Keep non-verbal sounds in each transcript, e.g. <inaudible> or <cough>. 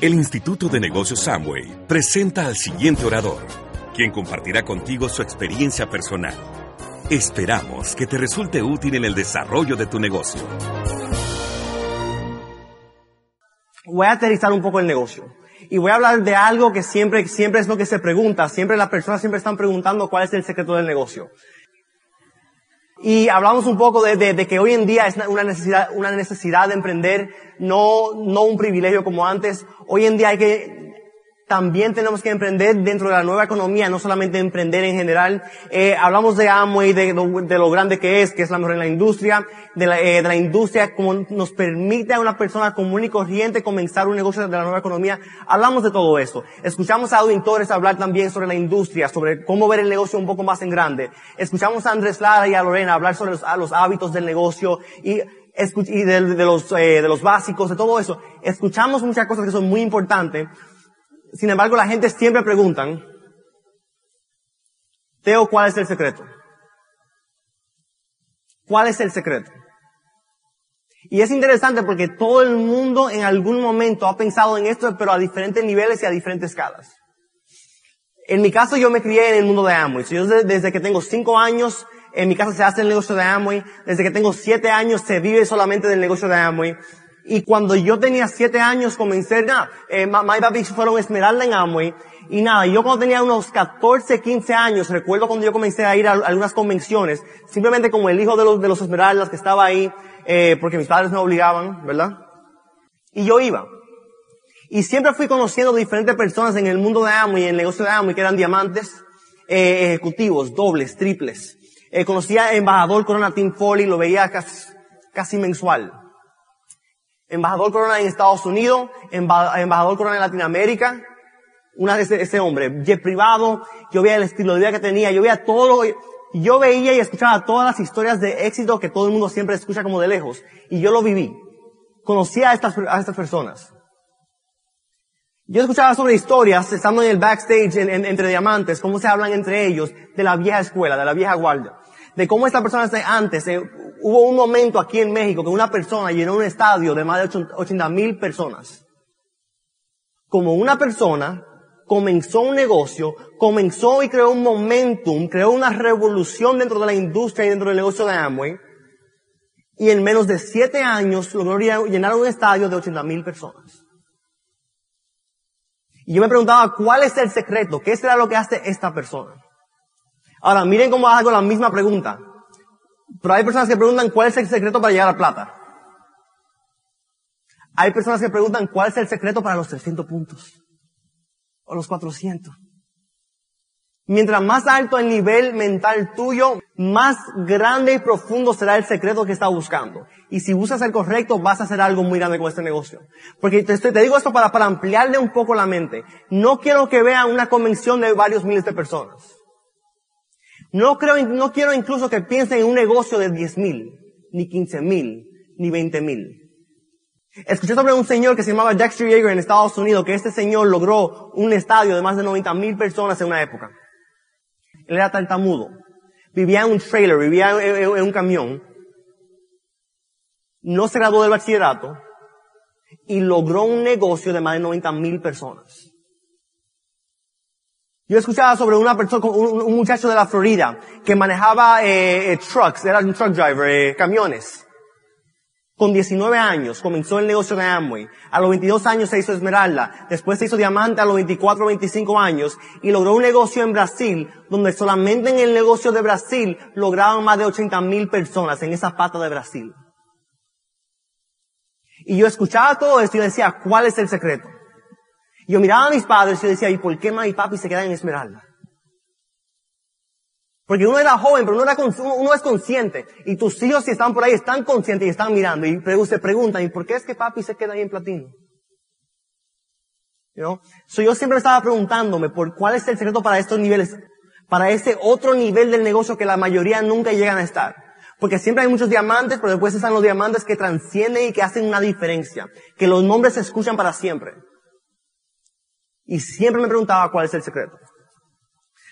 El Instituto de Negocios Samway presenta al siguiente orador, quien compartirá contigo su experiencia personal. Esperamos que te resulte útil en el desarrollo de tu negocio. Voy a aterrizar un poco el negocio. Y voy a hablar de algo que siempre, siempre es lo que se pregunta. Siempre las personas siempre están preguntando cuál es el secreto del negocio. Y hablamos un poco de, de, que hoy en día es una necesidad, una necesidad de emprender, no, no un privilegio como antes. Hoy en día hay que también tenemos que emprender dentro de la nueva economía, no solamente emprender en general. Eh, hablamos de Amway, de, de, lo grande que es, que es la mejor en la industria, de la, eh, de la industria como nos permite a una persona común y corriente comenzar un negocio de la nueva economía. Hablamos de todo eso. Escuchamos a auditores hablar también sobre la industria, sobre cómo ver el negocio un poco más en grande. Escuchamos a Andrés Lara y a Lorena hablar sobre los, los hábitos del negocio y y de, de los, eh, de los básicos, de todo eso. Escuchamos muchas cosas que son muy importantes, sin embargo, la gente siempre preguntan, Teo, ¿cuál es el secreto? ¿Cuál es el secreto? Y es interesante porque todo el mundo en algún momento ha pensado en esto, pero a diferentes niveles y a diferentes escalas. En mi caso, yo me crié en el mundo de Amway. Yo desde que tengo cinco años, en mi casa se hace el negocio de Amway. Desde que tengo siete años se vive solamente del negocio de Amway. Y cuando yo tenía siete años comencé, nada, eh, mamá y papi fueron Esmeralda en Amway. Y nada, yo cuando tenía unos 14, 15 años, recuerdo cuando yo comencé a ir a, algunas convenciones, simplemente como el hijo de los, de los Esmeraldas que estaba ahí, eh, porque mis padres me obligaban, ¿verdad? Y yo iba. Y siempre fui conociendo diferentes personas en el mundo de Amway, en el negocio de Amway, que eran diamantes, eh, ejecutivos, dobles, triples. Eh, conocía a embajador Corona Tim Foley, lo veía casi, casi mensual embajador Corona en Estados Unidos, embajador Corona en Latinoamérica, una ese, hombre, privado, yo veía el estilo de vida que tenía, yo veía todo yo veía y escuchaba todas las historias de éxito que todo el mundo siempre escucha como de lejos, y yo lo viví. Conocía a estas, a estas personas. Yo escuchaba sobre historias, estando en el backstage entre diamantes, cómo se hablan entre ellos de la vieja escuela, de la vieja guardia de cómo esta persona antes, eh, hubo un momento aquí en México que una persona llenó un estadio de más de 80 mil personas. Como una persona comenzó un negocio, comenzó y creó un momentum, creó una revolución dentro de la industria y dentro del negocio de Amway, y en menos de siete años logró llenar un estadio de 80 mil personas. Y yo me preguntaba, ¿cuál es el secreto? ¿Qué será lo que hace esta persona? Ahora, miren cómo hago la misma pregunta. Pero hay personas que preguntan cuál es el secreto para llegar a plata. Hay personas que preguntan cuál es el secreto para los 300 puntos. O los 400. Mientras más alto el nivel mental tuyo, más grande y profundo será el secreto que estás buscando. Y si buscas el correcto, vas a hacer algo muy grande con este negocio. Porque te, te digo esto para, para ampliarle un poco la mente. No quiero que vean una convención de varios miles de personas. No creo, no quiero incluso que piensen en un negocio de 10 mil, ni 15 mil, ni 20 mil. Escuché sobre un señor que se llamaba Dexter Yeager en Estados Unidos, que este señor logró un estadio de más de 90 mil personas en una época. Él era tartamudo. Vivía en un trailer, vivía en, un camión. No se graduó del bachillerato y logró un negocio de más de 90 mil personas. Yo escuchaba sobre una persona, un, muchacho de la Florida que manejaba eh, eh, trucks, era un truck driver, eh, camiones. Con 19 años comenzó el negocio de Amway. A los 22 años se hizo Esmeralda. Después se hizo Diamante a los 24 25 años. Y logró un negocio en Brasil, donde solamente en el negocio de Brasil lograban más de 80 mil personas en esa pata de Brasil. Y yo escuchaba todo esto y decía, ¿cuál es el secreto? Yo miraba a mis padres y decía, ¿y por qué mamá papi se quedan en Esmeralda? Porque uno era joven, pero uno, era, uno es consciente. Y tus hijos si están por ahí están conscientes y están mirando. Y se preguntan, ¿y por qué es que papi se queda ahí en platino? You yo siempre estaba preguntándome por cuál es el secreto para estos niveles, para ese otro nivel del negocio que la mayoría nunca llegan a estar. Porque siempre hay muchos diamantes, pero después están los diamantes que transcienden y que hacen una diferencia. Que los nombres se escuchan para siempre. Y siempre me preguntaba cuál es el secreto.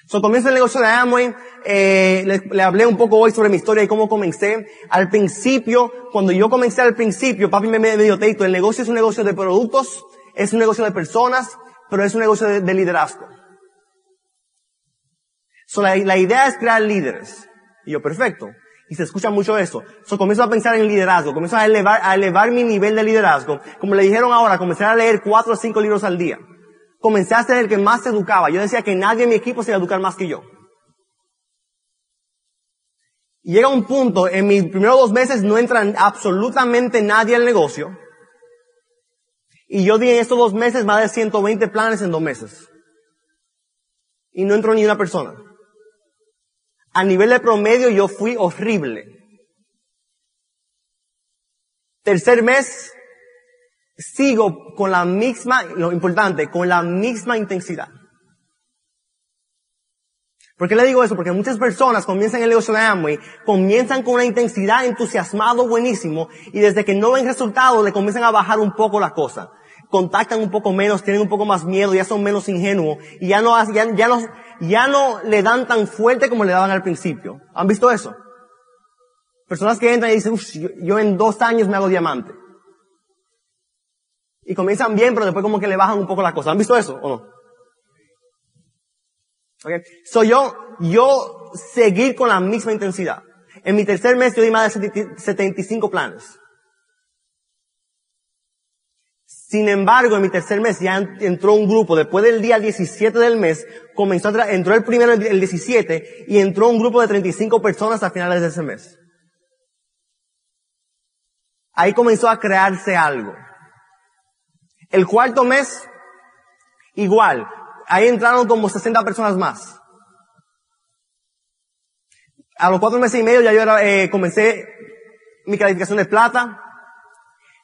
So, comienzo el negocio de Amway, eh, le, hablé un poco hoy sobre mi historia y cómo comencé. Al principio, cuando yo comencé al principio, papi me, me dio teito, el negocio es un negocio de productos, es un negocio de personas, pero es un negocio de, de liderazgo. So, la, la, idea es crear líderes. Y yo, perfecto. Y se escucha mucho eso. So, comienzo a pensar en liderazgo, comienzo a elevar, a elevar mi nivel de liderazgo. Como le dijeron ahora, comencé a leer cuatro o cinco libros al día. Comencé a ser el que más se educaba. Yo decía que nadie en mi equipo se iba a educar más que yo. Y llega un punto, en mis primeros dos meses no entra absolutamente nadie al negocio. Y yo di en estos dos meses más de 120 planes en dos meses. Y no entró ni una persona. A nivel de promedio yo fui horrible. Tercer mes, sigo con la misma, lo importante, con la misma intensidad. ¿Por qué le digo eso? Porque muchas personas comienzan el negocio de Amway, comienzan con una intensidad, entusiasmado, buenísimo, y desde que no ven resultados le comienzan a bajar un poco la cosa. Contactan un poco menos, tienen un poco más miedo, ya son menos ingenuos, y ya no, ya, ya no, ya no le dan tan fuerte como le daban al principio. ¿Han visto eso? Personas que entran y dicen, yo, yo en dos años me hago diamante. Y comienzan bien, pero después como que le bajan un poco la cosa. ¿Han visto eso o no? Okay. So yo, yo seguir con la misma intensidad. En mi tercer mes yo di más de 75 planes. Sin embargo, en mi tercer mes ya entró un grupo, después del día 17 del mes, comenzó a entró el primero el 17 y entró un grupo de 35 personas a finales de ese mes. Ahí comenzó a crearse algo. El cuarto mes, igual, ahí entraron como 60 personas más. A los cuatro meses y medio ya yo era, eh, comencé mi calificación de plata.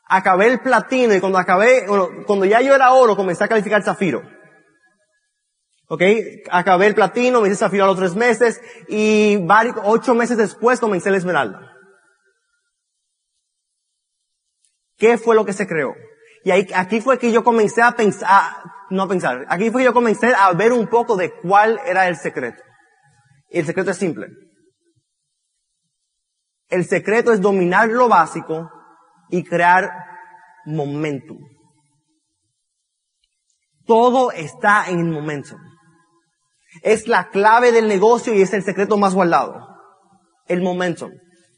Acabé el platino y cuando acabé, bueno, cuando ya yo era oro, comencé a calificar zafiro. ¿Ok? Acabé el platino, me hice zafiro a los tres meses y varios, ocho meses después comencé el esmeralda. ¿Qué fue lo que se creó? Y aquí fue que yo comencé a pensar, no a pensar, aquí fue que yo comencé a ver un poco de cuál era el secreto. Y el secreto es simple. El secreto es dominar lo básico y crear momentum. Todo está en el momentum. Es la clave del negocio y es el secreto más guardado. El momentum.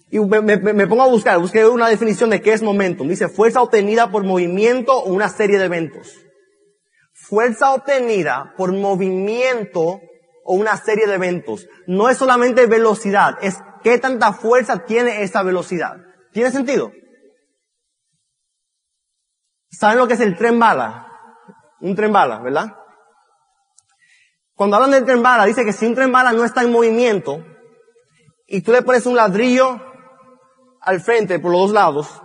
Y me, pongo a buscar, busqué una definición de qué es momentum. Dice fuerza obtenida por movimiento o una serie de eventos. Fuerza obtenida por movimiento o una serie de eventos. No es solamente velocidad, es qué tanta fuerza tiene esa velocidad. ¿Tiene sentido? ¿Saben lo que es el tren bala? Un tren bala, ¿verdad? Cuando hablan del tren bala, dice que si un tren bala no está en movimiento, y tú le pones un ladrillo al frente por los dos lados,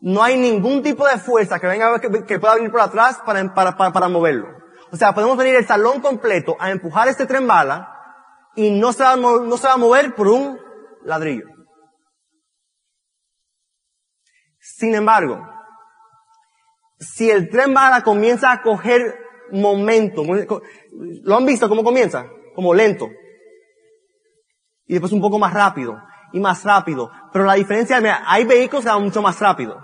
no hay ningún tipo de fuerza que venga, que, que pueda venir por atrás para, para, para, moverlo. O sea, podemos venir el salón completo a empujar este tren bala y no se va, no se va a mover por un ladrillo. Sin embargo, si el tren bala comienza a coger momento, ¿lo han visto cómo comienza? Como lento. Y después un poco más rápido y más rápido. Pero la diferencia, hay vehículos que van mucho más rápido.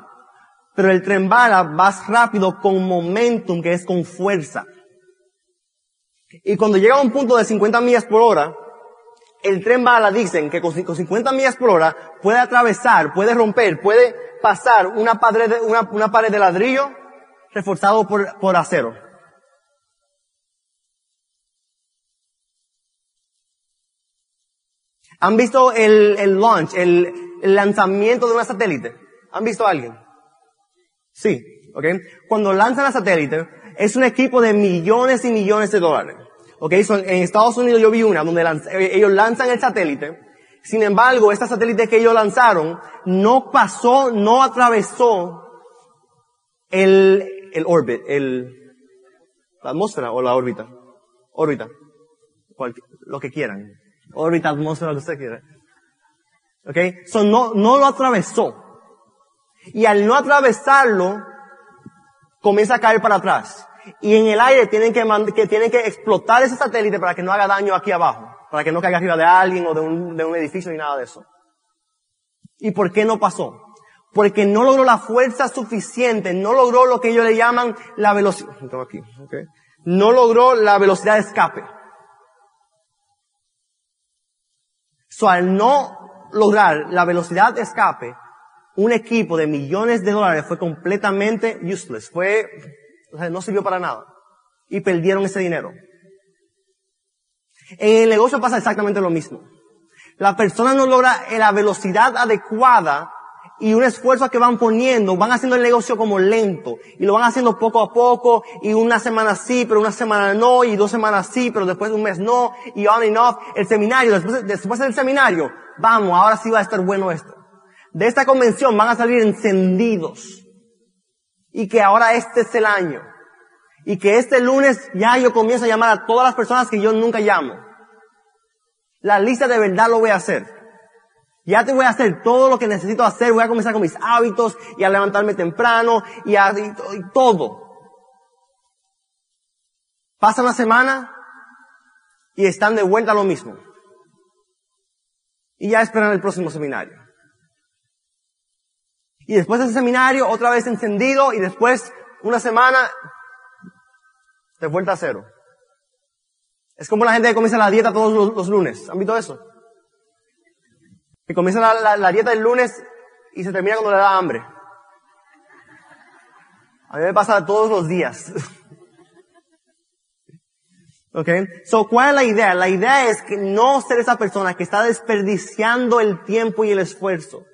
Pero el tren bala va rápido con momentum, que es con fuerza. Y cuando llega a un punto de 50 millas por hora, el tren bala dicen que con 50 millas por hora puede atravesar, puede romper, puede pasar una pared de, una, pared de ladrillo reforzado por acero. ¿Han visto el, el launch, el, el, lanzamiento de una satélite? ¿Han visto a alguien? Sí, ¿ok? Cuando lanzan la satélite, es un equipo de millones y millones de dólares. ¿Ok? en Estados Unidos yo vi una donde eh, ellos lanzan el satélite. Sin embargo, esta satélite que ellos lanzaron no pasó, no atravesó el, el orbit, el, la atmósfera o la órbita. Órbita. lo que quieran órbita, atmósfera, lo que usted. So no, no lo atravesó. Y al no atravesarlo, comienza a caer para atrás. Y en el aire tienen que, que, tienen que explotar ese satélite para que no haga daño aquí abajo. Para que no caiga arriba de alguien o de un, de un edificio ni nada de eso. ¿Y por qué no pasó? porque no logró la fuerza suficiente, no logró lo que ellos le llaman la velocidad, no logró la velocidad de escape. So, al no lograr la velocidad de escape, un equipo de millones de dólares fue completamente useless, fue, o sea, no sirvió para nada. Y perdieron ese dinero. En el negocio pasa exactamente lo mismo. La persona no logra la velocidad adecuada y un esfuerzo que van poniendo, van haciendo el negocio como lento y lo van haciendo poco a poco y una semana sí, pero una semana no y dos semanas sí, pero después de un mes no y on and off. El seminario, después, después del seminario, vamos, ahora sí va a estar bueno esto. De esta convención van a salir encendidos y que ahora este es el año y que este lunes ya yo comienzo a llamar a todas las personas que yo nunca llamo. La lista de verdad lo voy a hacer. Ya te voy a hacer todo lo que necesito hacer, voy a comenzar con mis hábitos y a levantarme temprano y a todo. Pasa una semana y están de vuelta lo mismo. Y ya esperan el próximo seminario. Y después de ese seminario, otra vez encendido y después una semana de vuelta a cero. Es como la gente que comienza la dieta todos los, los lunes. ¿Han visto eso? Que comienza la, dieta el lunes y se termina cuando le da hambre. A mí me pasa todos los días. <laughs> ¿Ok? So, ¿cuál es la idea? La idea es que no ser esa persona que está desperdiciando el tiempo y el esfuerzo.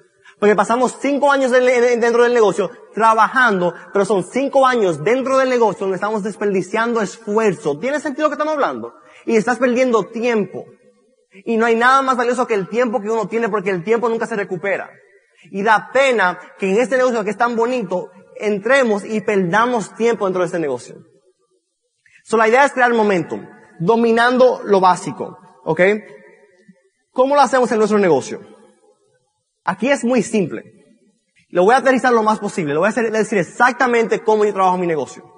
Porque pasamos cinco años dentro del negocio trabajando, pero son cinco años dentro del negocio donde estamos desperdiciando esfuerzo. ¿Tiene sentido lo que estamos hablando? Y estás perdiendo tiempo. Y no hay nada más valioso que el tiempo que uno tiene porque el tiempo nunca se recupera. Y da pena que en este negocio que es tan bonito, entremos y perdamos tiempo dentro de este negocio. So, la idea es crear momentum, dominando lo básico. ¿Ok? ¿Cómo lo hacemos en nuestro negocio? Aquí es muy simple. Lo voy a aterrizar lo más posible. Lo voy a decir exactamente cómo yo trabajo mi negocio.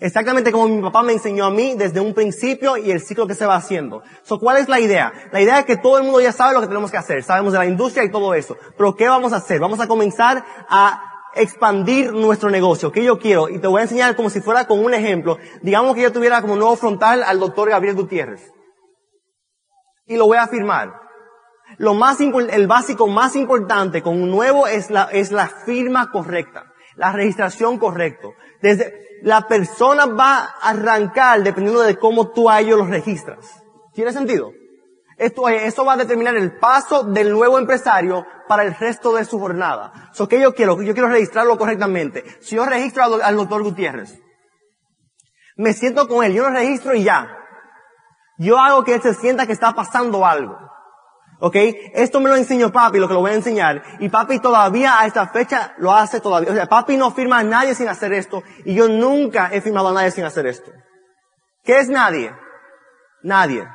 Exactamente como mi papá me enseñó a mí desde un principio y el ciclo que se va haciendo. So, ¿Cuál es la idea? La idea es que todo el mundo ya sabe lo que tenemos que hacer. Sabemos de la industria y todo eso. Pero ¿qué vamos a hacer? Vamos a comenzar a expandir nuestro negocio. ¿Qué yo quiero? Y te voy a enseñar como si fuera con un ejemplo. Digamos que yo tuviera como nuevo frontal al doctor Gabriel Gutiérrez. Y lo voy a firmar. Lo más, el básico más importante con un nuevo es la, es la firma correcta. La registración correcta. Desde, la persona va a arrancar dependiendo de cómo tú a ellos los registras. ¿Tiene sentido? Esto, eso va a determinar el paso del nuevo empresario para el resto de su jornada. So, ¿qué yo quiero? Yo quiero registrarlo correctamente. Si yo registro al, al doctor Gutiérrez, me siento con él, yo lo registro y ya. Yo hago que él se sienta que está pasando algo. ¿Ok? Esto me lo enseñó papi, lo que lo voy a enseñar. Y papi todavía a esta fecha lo hace todavía. O sea, papi no firma a nadie sin hacer esto. Y yo nunca he firmado a nadie sin hacer esto. ¿Qué es nadie? Nadie.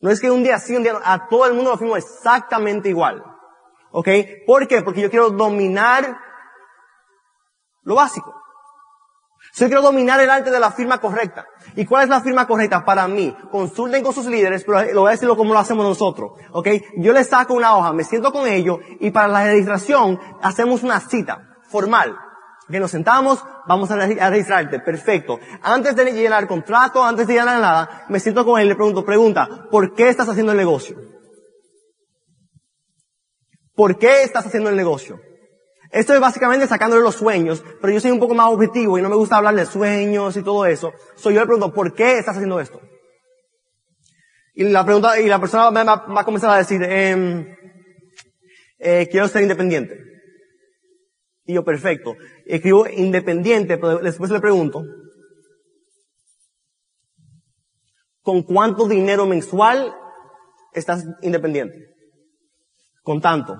No es que un día sí, un día no. A todo el mundo lo firmo exactamente igual. ¿Ok? ¿Por qué? Porque yo quiero dominar lo básico. Yo quiero dominar el arte de la firma correcta. ¿Y cuál es la firma correcta para mí? Consulten con sus líderes, pero lo voy a decirlo como lo hacemos nosotros. ¿Ok? Yo les saco una hoja, me siento con ellos y para la registración hacemos una cita formal. Que nos sentamos, vamos a, registrarte. Perfecto. Antes de llenar el contrato, antes de llenar nada, me siento con él y le pregunto, pregunta, ¿por qué estás haciendo el negocio? ¿Por qué estás haciendo el negocio? Esto es básicamente sacándole los sueños, pero yo soy un poco más objetivo y no me gusta hablar de sueños y todo eso. Soy yo le pregunto, ¿por qué estás haciendo esto? Y la pregunta, y la persona va, a comenzar a decir, em, eh, quiero ser independiente. Y yo, perfecto. Escribo independiente, pero después le pregunto, ¿con cuánto dinero mensual estás independiente? Con tanto.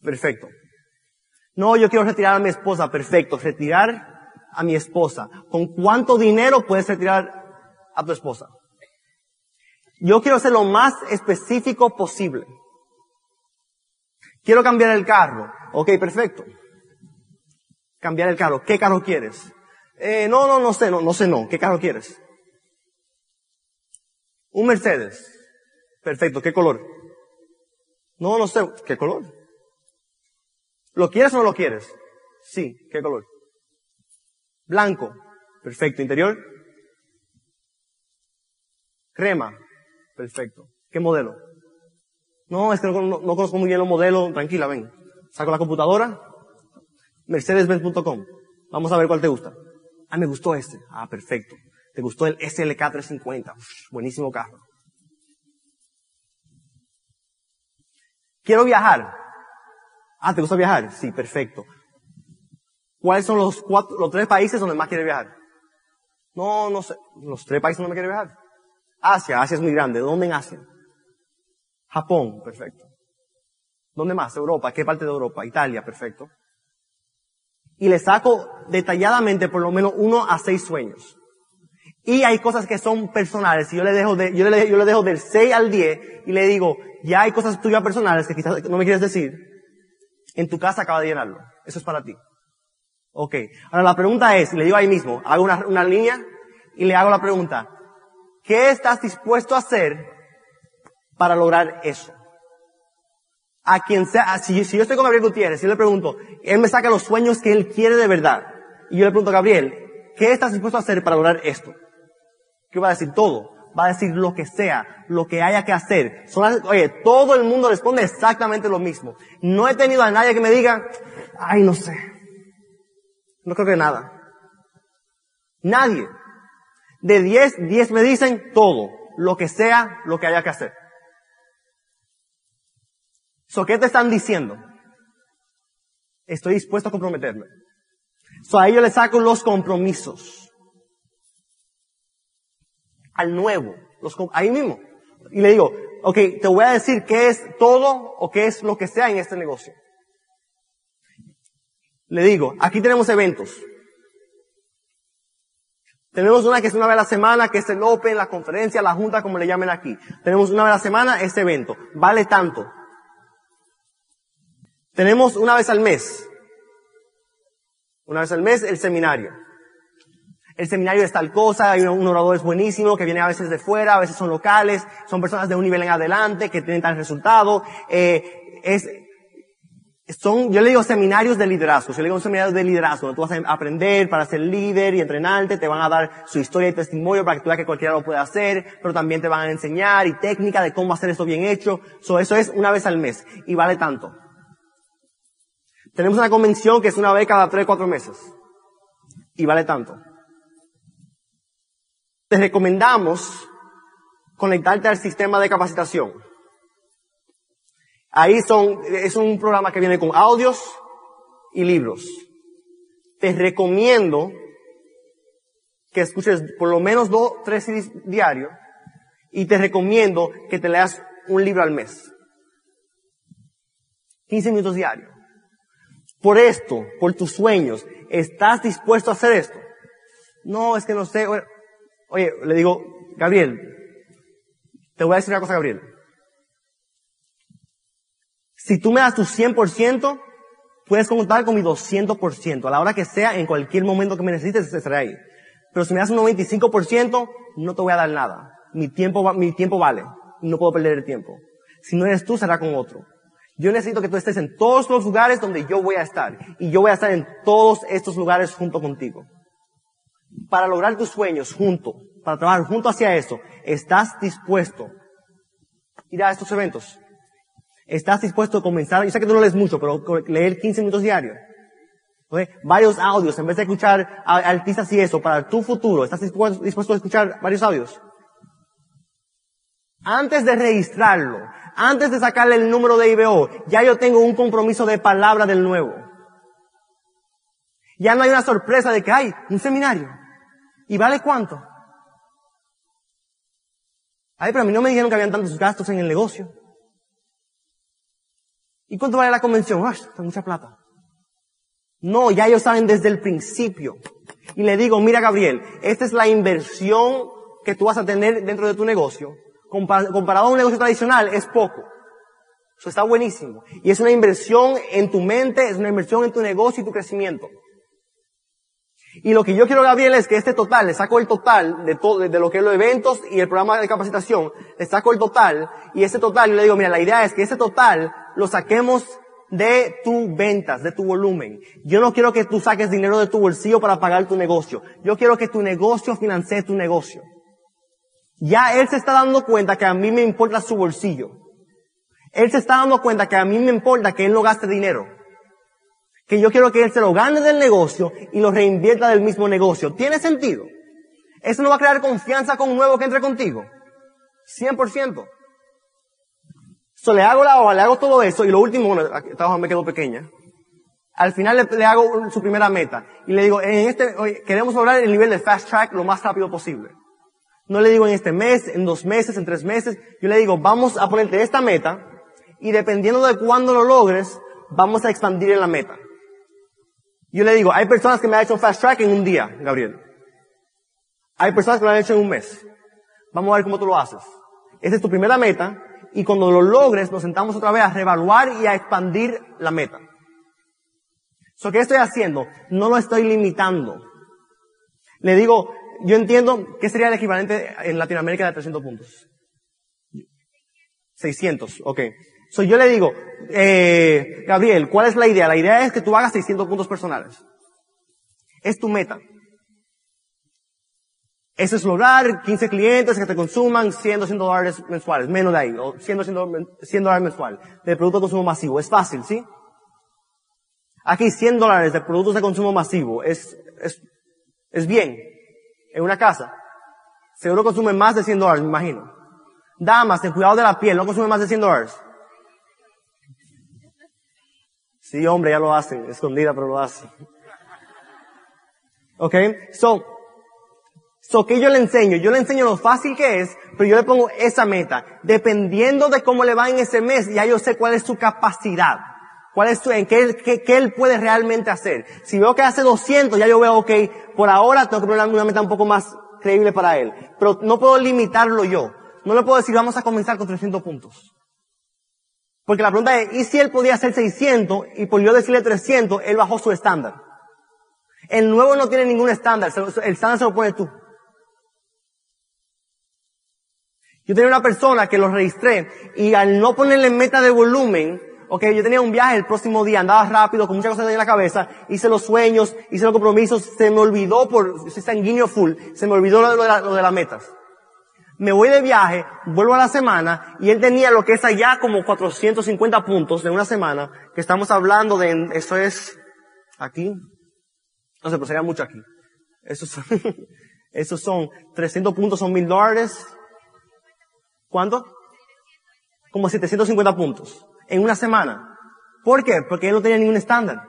Perfecto. No, yo quiero retirar a mi esposa. Perfecto. Retirar a mi esposa. ¿Con cuánto dinero puedes retirar a tu esposa? Yo quiero ser lo más específico posible. Quiero cambiar el carro. Ok, perfecto. Cambiar el carro. ¿Qué carro quieres? Eh, no, no, no sé, no, no sé, no. ¿Qué carro quieres? Un Mercedes. Perfecto. ¿Qué color? No, no sé. ¿Qué color? ¿Lo quieres o no lo quieres? Sí. ¿Qué color? Blanco. Perfecto. ¿Interior? Crema. Perfecto. ¿Qué modelo? No, es que no, no, no conozco muy bien los modelos. Tranquila, ven. Saco la computadora. Mercedes-Benz.com. Vamos a ver cuál te gusta. Ah, me gustó este. Ah, perfecto. Te gustó el SLK 350. Uf, buenísimo carro. Quiero viajar. Ah, ¿te gusta viajar? Sí, perfecto. ¿Cuáles son los cuatro, los tres países donde más quieres viajar? No, no sé. Los tres países donde más quieres viajar. Asia, Asia es muy grande. ¿Dónde en Asia? Japón, perfecto. ¿Dónde más? Europa. ¿Qué parte de Europa? Italia, perfecto. Y le saco detalladamente por lo menos uno a seis sueños. Y hay cosas que son personales. Y yo le dejo de, yo le dejo del 6 al 10 y le digo, ya hay cosas tuyas personales que quizás no me quieres decir. En tu casa acaba de llenarlo. Eso es para ti. Ok. Ahora la pregunta es, le digo ahí mismo, hago una, una línea y le hago la pregunta, ¿qué estás dispuesto a hacer para lograr eso? A quien sea, si, si yo estoy con Gabriel Gutiérrez y le pregunto, él me saca los sueños que él quiere de verdad. Y yo le pregunto, Gabriel, ¿qué estás dispuesto a hacer para lograr esto? ¿Qué va a decir? Todo. Va a decir lo que sea, lo que haya que hacer. oye, todo el mundo responde exactamente lo mismo. No he tenido a nadie que me diga, ay, no sé. No creo que nada. Nadie. De 10, 10 me dicen todo. Lo que sea, lo que haya que hacer. So, ¿qué te están diciendo? Estoy dispuesto a comprometerme. So, a ellos le saco los compromisos al nuevo, los, ahí mismo. Y le digo, ok, te voy a decir qué es todo o qué es lo que sea en este negocio. Le digo, aquí tenemos eventos. Tenemos una que es una vez a la semana, que es el Open, la conferencia, la junta, como le llamen aquí. Tenemos una vez a la semana este evento. Vale tanto. Tenemos una vez al mes. Una vez al mes el seminario el seminario es tal cosa, hay un orador es buenísimo, que viene a veces de fuera, a veces son locales, son personas de un nivel en adelante, que tienen tal resultado, eh, es, son, yo le digo seminarios de liderazgo, yo le digo seminarios de liderazgo, donde tú vas a aprender para ser líder y entrenarte, te van a dar su historia y testimonio para que tú veas que cualquiera lo puede hacer, pero también te van a enseñar y técnica de cómo hacer eso bien hecho. So, eso es una vez al mes y vale tanto. Tenemos una convención que es una vez cada tres, cuatro meses y vale tanto te recomendamos conectarte al sistema de capacitación. Ahí son, es un programa que viene con audios y libros. Te recomiendo que escuches por lo menos dos, tres diarios y te recomiendo que te leas un libro al mes. 15 minutos diarios. Por esto, por tus sueños, ¿estás dispuesto a hacer esto? No, es que no sé. Oye, le digo, Gabriel, te voy a decir una cosa, Gabriel. Si tú me das tu 100%, puedes contar con mi 200%. A la hora que sea, en cualquier momento que me necesites, estaré ahí. Pero si me das un 95%, no te voy a dar nada. Mi tiempo, mi tiempo vale. No puedo perder el tiempo. Si no eres tú, será con otro. Yo necesito que tú estés en todos los lugares donde yo voy a estar. Y yo voy a estar en todos estos lugares junto contigo para lograr tus sueños junto, para trabajar junto hacia eso, ¿estás dispuesto a ir a estos eventos? ¿Estás dispuesto a comenzar? Yo sé que tú no lees mucho, pero leer 15 minutos diarios. Varios audios, en vez de escuchar a artistas y eso, para tu futuro, ¿estás dispuesto a escuchar varios audios? Antes de registrarlo, antes de sacarle el número de IBO, ya yo tengo un compromiso de palabra del nuevo. Ya no hay una sorpresa de que hay un seminario. ¿Y vale cuánto? Ay, pero a mí no me dijeron que habían tantos gastos en el negocio. ¿Y cuánto vale la convención? ¡Ay, mucha plata! No, ya ellos saben desde el principio. Y le digo, mira Gabriel, esta es la inversión que tú vas a tener dentro de tu negocio. Comparado a un negocio tradicional, es poco. Eso está buenísimo. Y es una inversión en tu mente, es una inversión en tu negocio y tu crecimiento. Y lo que yo quiero, Gabriel, es que este total, le saco el total de todo, de lo que es los eventos y el programa de capacitación, le saco el total, y ese total, yo le digo, mira, la idea es que ese total lo saquemos de tus ventas, de tu volumen. Yo no quiero que tú saques dinero de tu bolsillo para pagar tu negocio. Yo quiero que tu negocio financie tu negocio. Ya él se está dando cuenta que a mí me importa su bolsillo. Él se está dando cuenta que a mí me importa que él no gaste dinero. Que yo quiero que él se lo gane del negocio y lo reinvierta del mismo negocio. ¿Tiene sentido? Eso no va a crear confianza con un nuevo que entre contigo. 100%. So, le hago la hoja, le hago todo eso y lo último, bueno, esta hoja me quedó pequeña. Al final le, hago su primera meta y le digo, en este, oye, queremos lograr el nivel de fast track lo más rápido posible. No le digo en este mes, en dos meses, en tres meses. Yo le digo, vamos a ponerte esta meta y dependiendo de cuándo lo logres, vamos a expandir en la meta. Yo le digo, hay personas que me han hecho fast track en un día, Gabriel. Hay personas que lo han hecho en un mes. Vamos a ver cómo tú lo haces. Esa es tu primera meta y cuando lo logres nos sentamos otra vez a reevaluar y a expandir la meta. So, ¿qué estoy haciendo? No lo estoy limitando. Le digo, yo entiendo que sería el equivalente en Latinoamérica de 300 puntos. 600, ok. So, yo le digo, eh, Gabriel, ¿cuál es la idea? La idea es que tú hagas 600 puntos personales. Es tu meta. Eso es lograr 15 clientes que te consuman 100, 200 dólares mensuales, menos de ahí, o 100, 100 dólares mensuales de producto de consumo masivo. Es fácil, ¿sí? Aquí 100 dólares de productos de consumo masivo es, es, es bien. En una casa. Seguro consume más de 100 dólares, me imagino. Damas, ten cuidado de la piel, no consume más de 100 dólares. Sí, hombre, ya lo hacen, escondida, pero lo hacen. ¿Ok? So, So, que yo le enseño? Yo le enseño lo fácil que es, pero yo le pongo esa meta. Dependiendo de cómo le va en ese mes, ya yo sé cuál es su capacidad. Cuál es su, en qué, qué, qué él puede realmente hacer. Si veo que hace 200, ya yo veo, ok, por ahora tengo que poner una meta un poco más creíble para él. Pero no puedo limitarlo yo. No le puedo decir, vamos a comenzar con 300 puntos. Porque la pregunta es, ¿y si él podía hacer 600 y por yo decirle 300, él bajó su estándar? El nuevo no tiene ningún estándar, el estándar se lo pone tú. Yo tenía una persona que lo registré y al no ponerle meta de volumen, ok, yo tenía un viaje el próximo día, andaba rápido, con muchas cosas en la cabeza, hice los sueños, hice los compromisos, se me olvidó por, soy sanguíneo full, se me olvidó lo de, lo de las metas. Me voy de viaje, vuelvo a la semana y él tenía lo que es allá como 450 puntos de una semana, que estamos hablando de, eso es aquí, no sé, pero mucho aquí. Esos son, <laughs> esos son 300 puntos, son mil dólares, ¿Cuánto? Como 750 puntos en una semana. ¿Por qué? Porque él no tenía ningún estándar.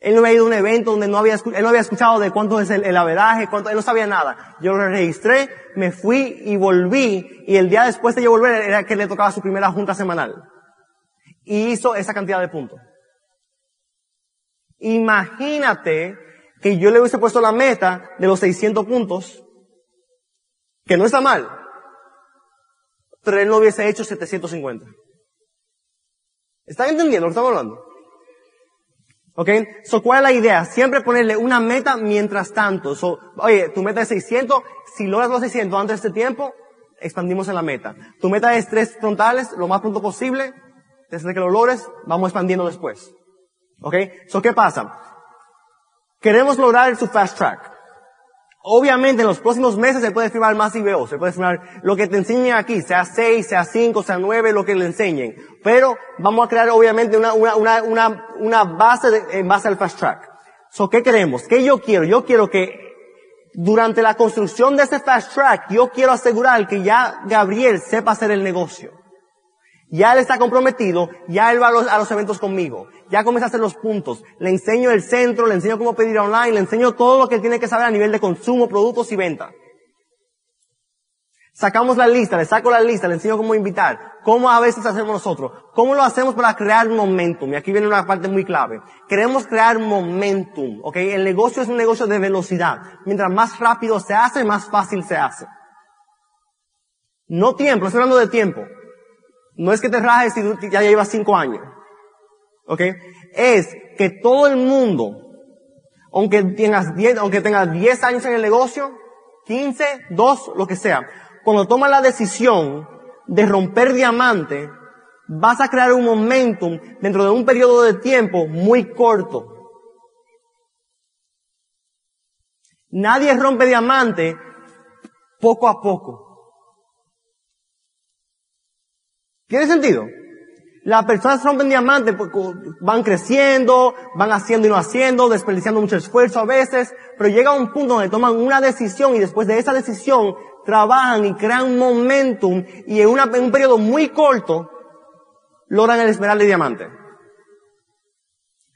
Él no había ido a un evento donde no había, él no había escuchado de cuánto es el, el averaje, cuánto, él no sabía nada. Yo lo registré, me fui y volví, y el día después de yo volver era que le tocaba su primera junta semanal. Y hizo esa cantidad de puntos. Imagínate que yo le hubiese puesto la meta de los 600 puntos, que no está mal, pero él no hubiese hecho 750. ¿Están entendiendo lo que estamos hablando? ¿Ok? So, ¿cuál es la idea? Siempre ponerle una meta mientras tanto. So, oye, tu meta es 600. Si logras los 600 antes de este tiempo, expandimos en la meta. Tu meta es tres frontales, lo más pronto posible. Desde que lo logres, vamos expandiendo después. ¿Ok? So, ¿qué pasa? Queremos lograr su fast track. Obviamente en los próximos meses se puede firmar más IBO, se puede firmar lo que te enseñen aquí, sea 6, sea 5, sea 9, lo que le enseñen. Pero vamos a crear obviamente una, una, una, una, base de, en base al fast track. So, ¿qué queremos? ¿Qué yo quiero? Yo quiero que durante la construcción de este fast track, yo quiero asegurar que ya Gabriel sepa hacer el negocio. Ya él está comprometido, ya él va a los, eventos conmigo, ya comienza a hacer los puntos, le enseño el centro, le enseño cómo pedir online, le enseño todo lo que tiene que saber a nivel de consumo, productos y venta. Sacamos la lista, le saco la lista, le enseño cómo invitar, cómo a veces hacemos nosotros, cómo lo hacemos para crear momentum. Y aquí viene una parte muy clave. Queremos crear momentum, ¿ok? El negocio es un negocio de velocidad. Mientras más rápido se hace, más fácil se hace. No tiempo, estoy hablando de tiempo. No es que te rajes si ya llevas cinco años. ¿Ok? Es que todo el mundo, aunque tengas diez, aunque tengas diez años en el negocio, 15, 2, lo que sea, cuando toma la decisión de romper diamante, vas a crear un momentum dentro de un periodo de tiempo muy corto. Nadie rompe diamante poco a poco. ¿Tiene sentido? Las personas rompen diamantes, van creciendo, van haciendo y no haciendo, desperdiciando mucho esfuerzo a veces, pero llega un punto donde toman una decisión y después de esa decisión trabajan y crean momentum y en, en un periodo muy corto logran el esmeralda y diamante.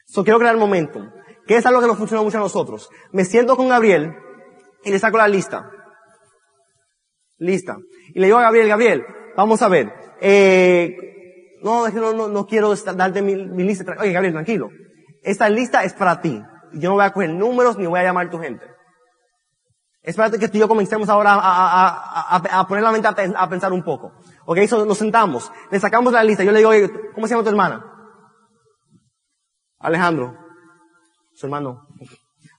So quiero crear momentum, que es algo que nos funciona mucho a nosotros. Me siento con Gabriel y le saco la lista. Lista. Y le digo a Gabriel, Gabriel, vamos a ver, eh, no, no, no, quiero darte mi, lista. Oye, Gabriel, tranquilo. Esta lista es para ti. Yo no voy a coger números ni voy a llamar a tu gente. Espérate que tú y yo comencemos ahora a, a, a, poner la mente a, pensar un poco. Ok, eso nos sentamos, le sacamos la lista. Yo le digo, oye, ¿cómo se llama tu hermana? Alejandro. Su hermano.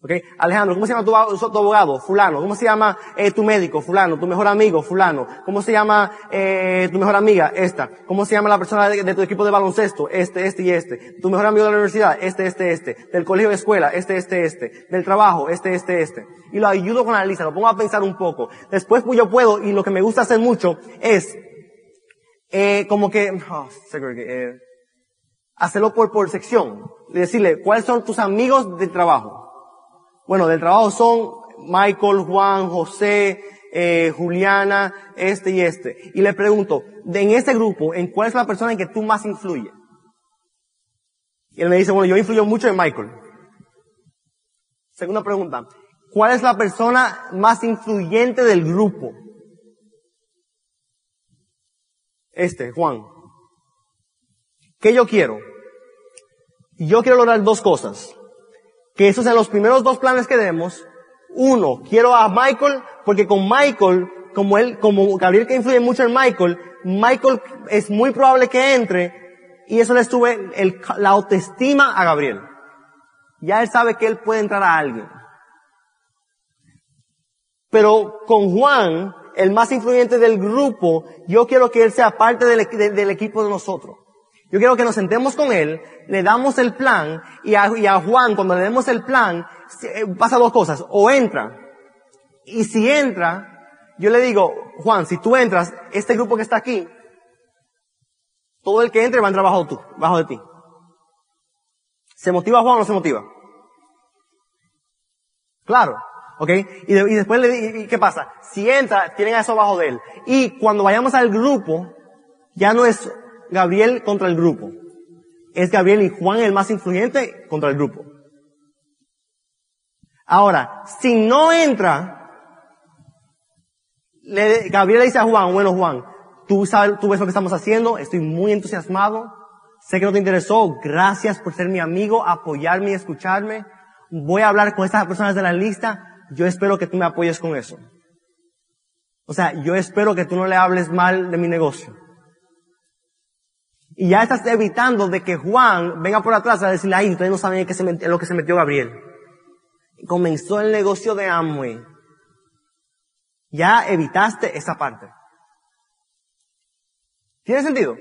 Okay. Alejandro, ¿cómo se llama tu, abogado? Fulano. ¿Cómo se llama eh, tu médico? Fulano. ¿Tu mejor amigo? Fulano. ¿Cómo se llama eh, tu mejor amiga? Esta. ¿Cómo se llama la persona de, tu equipo de baloncesto? Este, este y este. ¿Tu mejor amigo de la universidad? Este, este, este. Del colegio de escuela? Este, este, este. Del trabajo? Este, este, este. Y lo ayudo con la lista, lo pongo a pensar un poco. Después pues, yo puedo, y lo que me gusta hacer mucho es, eh, como que, oh, eh, hacerlo por, por sección. Decirle, ¿cuáles son tus amigos del trabajo? Bueno, del trabajo son Michael, Juan, José, eh, Juliana, este y este. Y le pregunto, de en este grupo, ¿en cuál es la persona en que tú más influyes? Y él me dice, bueno, yo influyo mucho en Michael. Segunda pregunta, ¿cuál es la persona más influyente del grupo? Este, Juan. ¿Qué yo quiero? Yo quiero lograr dos cosas que esos sean los primeros dos planes que demos. Uno, quiero a Michael, porque con Michael, como él, como Gabriel que influye mucho en Michael, Michael es muy probable que entre, y eso le sube el, la autoestima a Gabriel. Ya él sabe que él puede entrar a alguien. Pero con Juan, el más influyente del grupo, yo quiero que él sea parte del equipo de nosotros. Yo quiero que nos sentemos con él, le damos el plan y a, Juan cuando le demos el plan eh, pasa dos cosas. O entra y si entra, yo le digo, Juan, si tú entras, este grupo que está aquí, todo el que entre va a entrar bajo, tú, bajo de ti. ¿Se motiva Juan o no se motiva? Claro. ¿Ok? Y, después le ¿qué pasa? Si entra, tienen eso bajo de él. Y cuando vayamos al grupo, ya no es Gabriel contra el grupo. Es Gabriel y Juan el más influyente contra el grupo. Ahora, si no entra, Gabriel le dice a Juan, bueno Juan, tú sabes, tú ves lo que estamos haciendo, estoy muy entusiasmado, sé que no te interesó, gracias por ser mi amigo, apoyarme y escucharme, voy a hablar con estas personas de la lista, yo espero que tú me apoyes con eso. O sea, yo espero que tú no le hables mal de mi negocio. Y ya estás evitando de que Juan venga por atrás a decirle, ay, ustedes no saben en, lo que se metió Gabriel. Y comenzó el negocio de Amway. Ya evitaste esa parte. ¿Tiene sentido?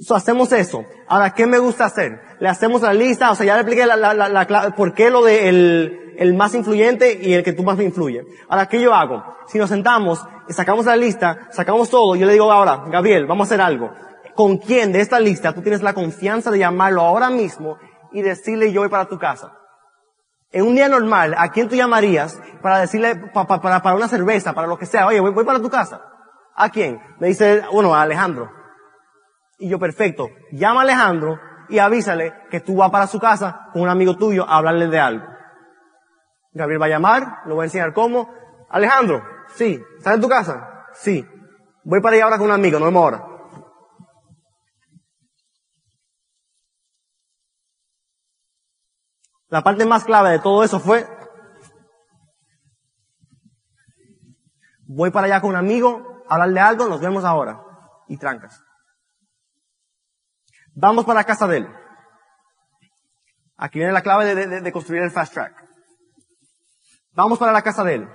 So, hacemos eso. Ahora, ¿qué me gusta hacer? Le hacemos la lista, o sea, ya le expliqué la, la, la, por qué lo de el, el más influyente y el que tú más me influye. Ahora, ¿qué yo hago? Si nos sentamos, sacamos la lista, sacamos todo, yo le digo ahora, Gabriel, vamos a hacer algo. ¿Con quién de esta lista tú tienes la confianza de llamarlo ahora mismo y decirle yo voy para tu casa? En un día normal, ¿a quién tú llamarías para decirle, para, para, una cerveza, para lo que sea? Oye, voy, para tu casa. ¿A quién? Me dice, bueno, a Alejandro. Y yo, perfecto, llama a Alejandro y avísale que tú vas para su casa con un amigo tuyo a hablarle de algo. Gabriel va a llamar, lo voy a enseñar cómo. Alejandro, sí. ¿Estás en tu casa? Sí. Voy para allá ahora con un amigo, no vemos ahora. La parte más clave de todo eso fue, voy para allá con un amigo, a hablar de algo, nos vemos ahora. Y trancas. Vamos para la casa de él. Aquí viene la clave de, construir el fast track. Vamos para la casa de él.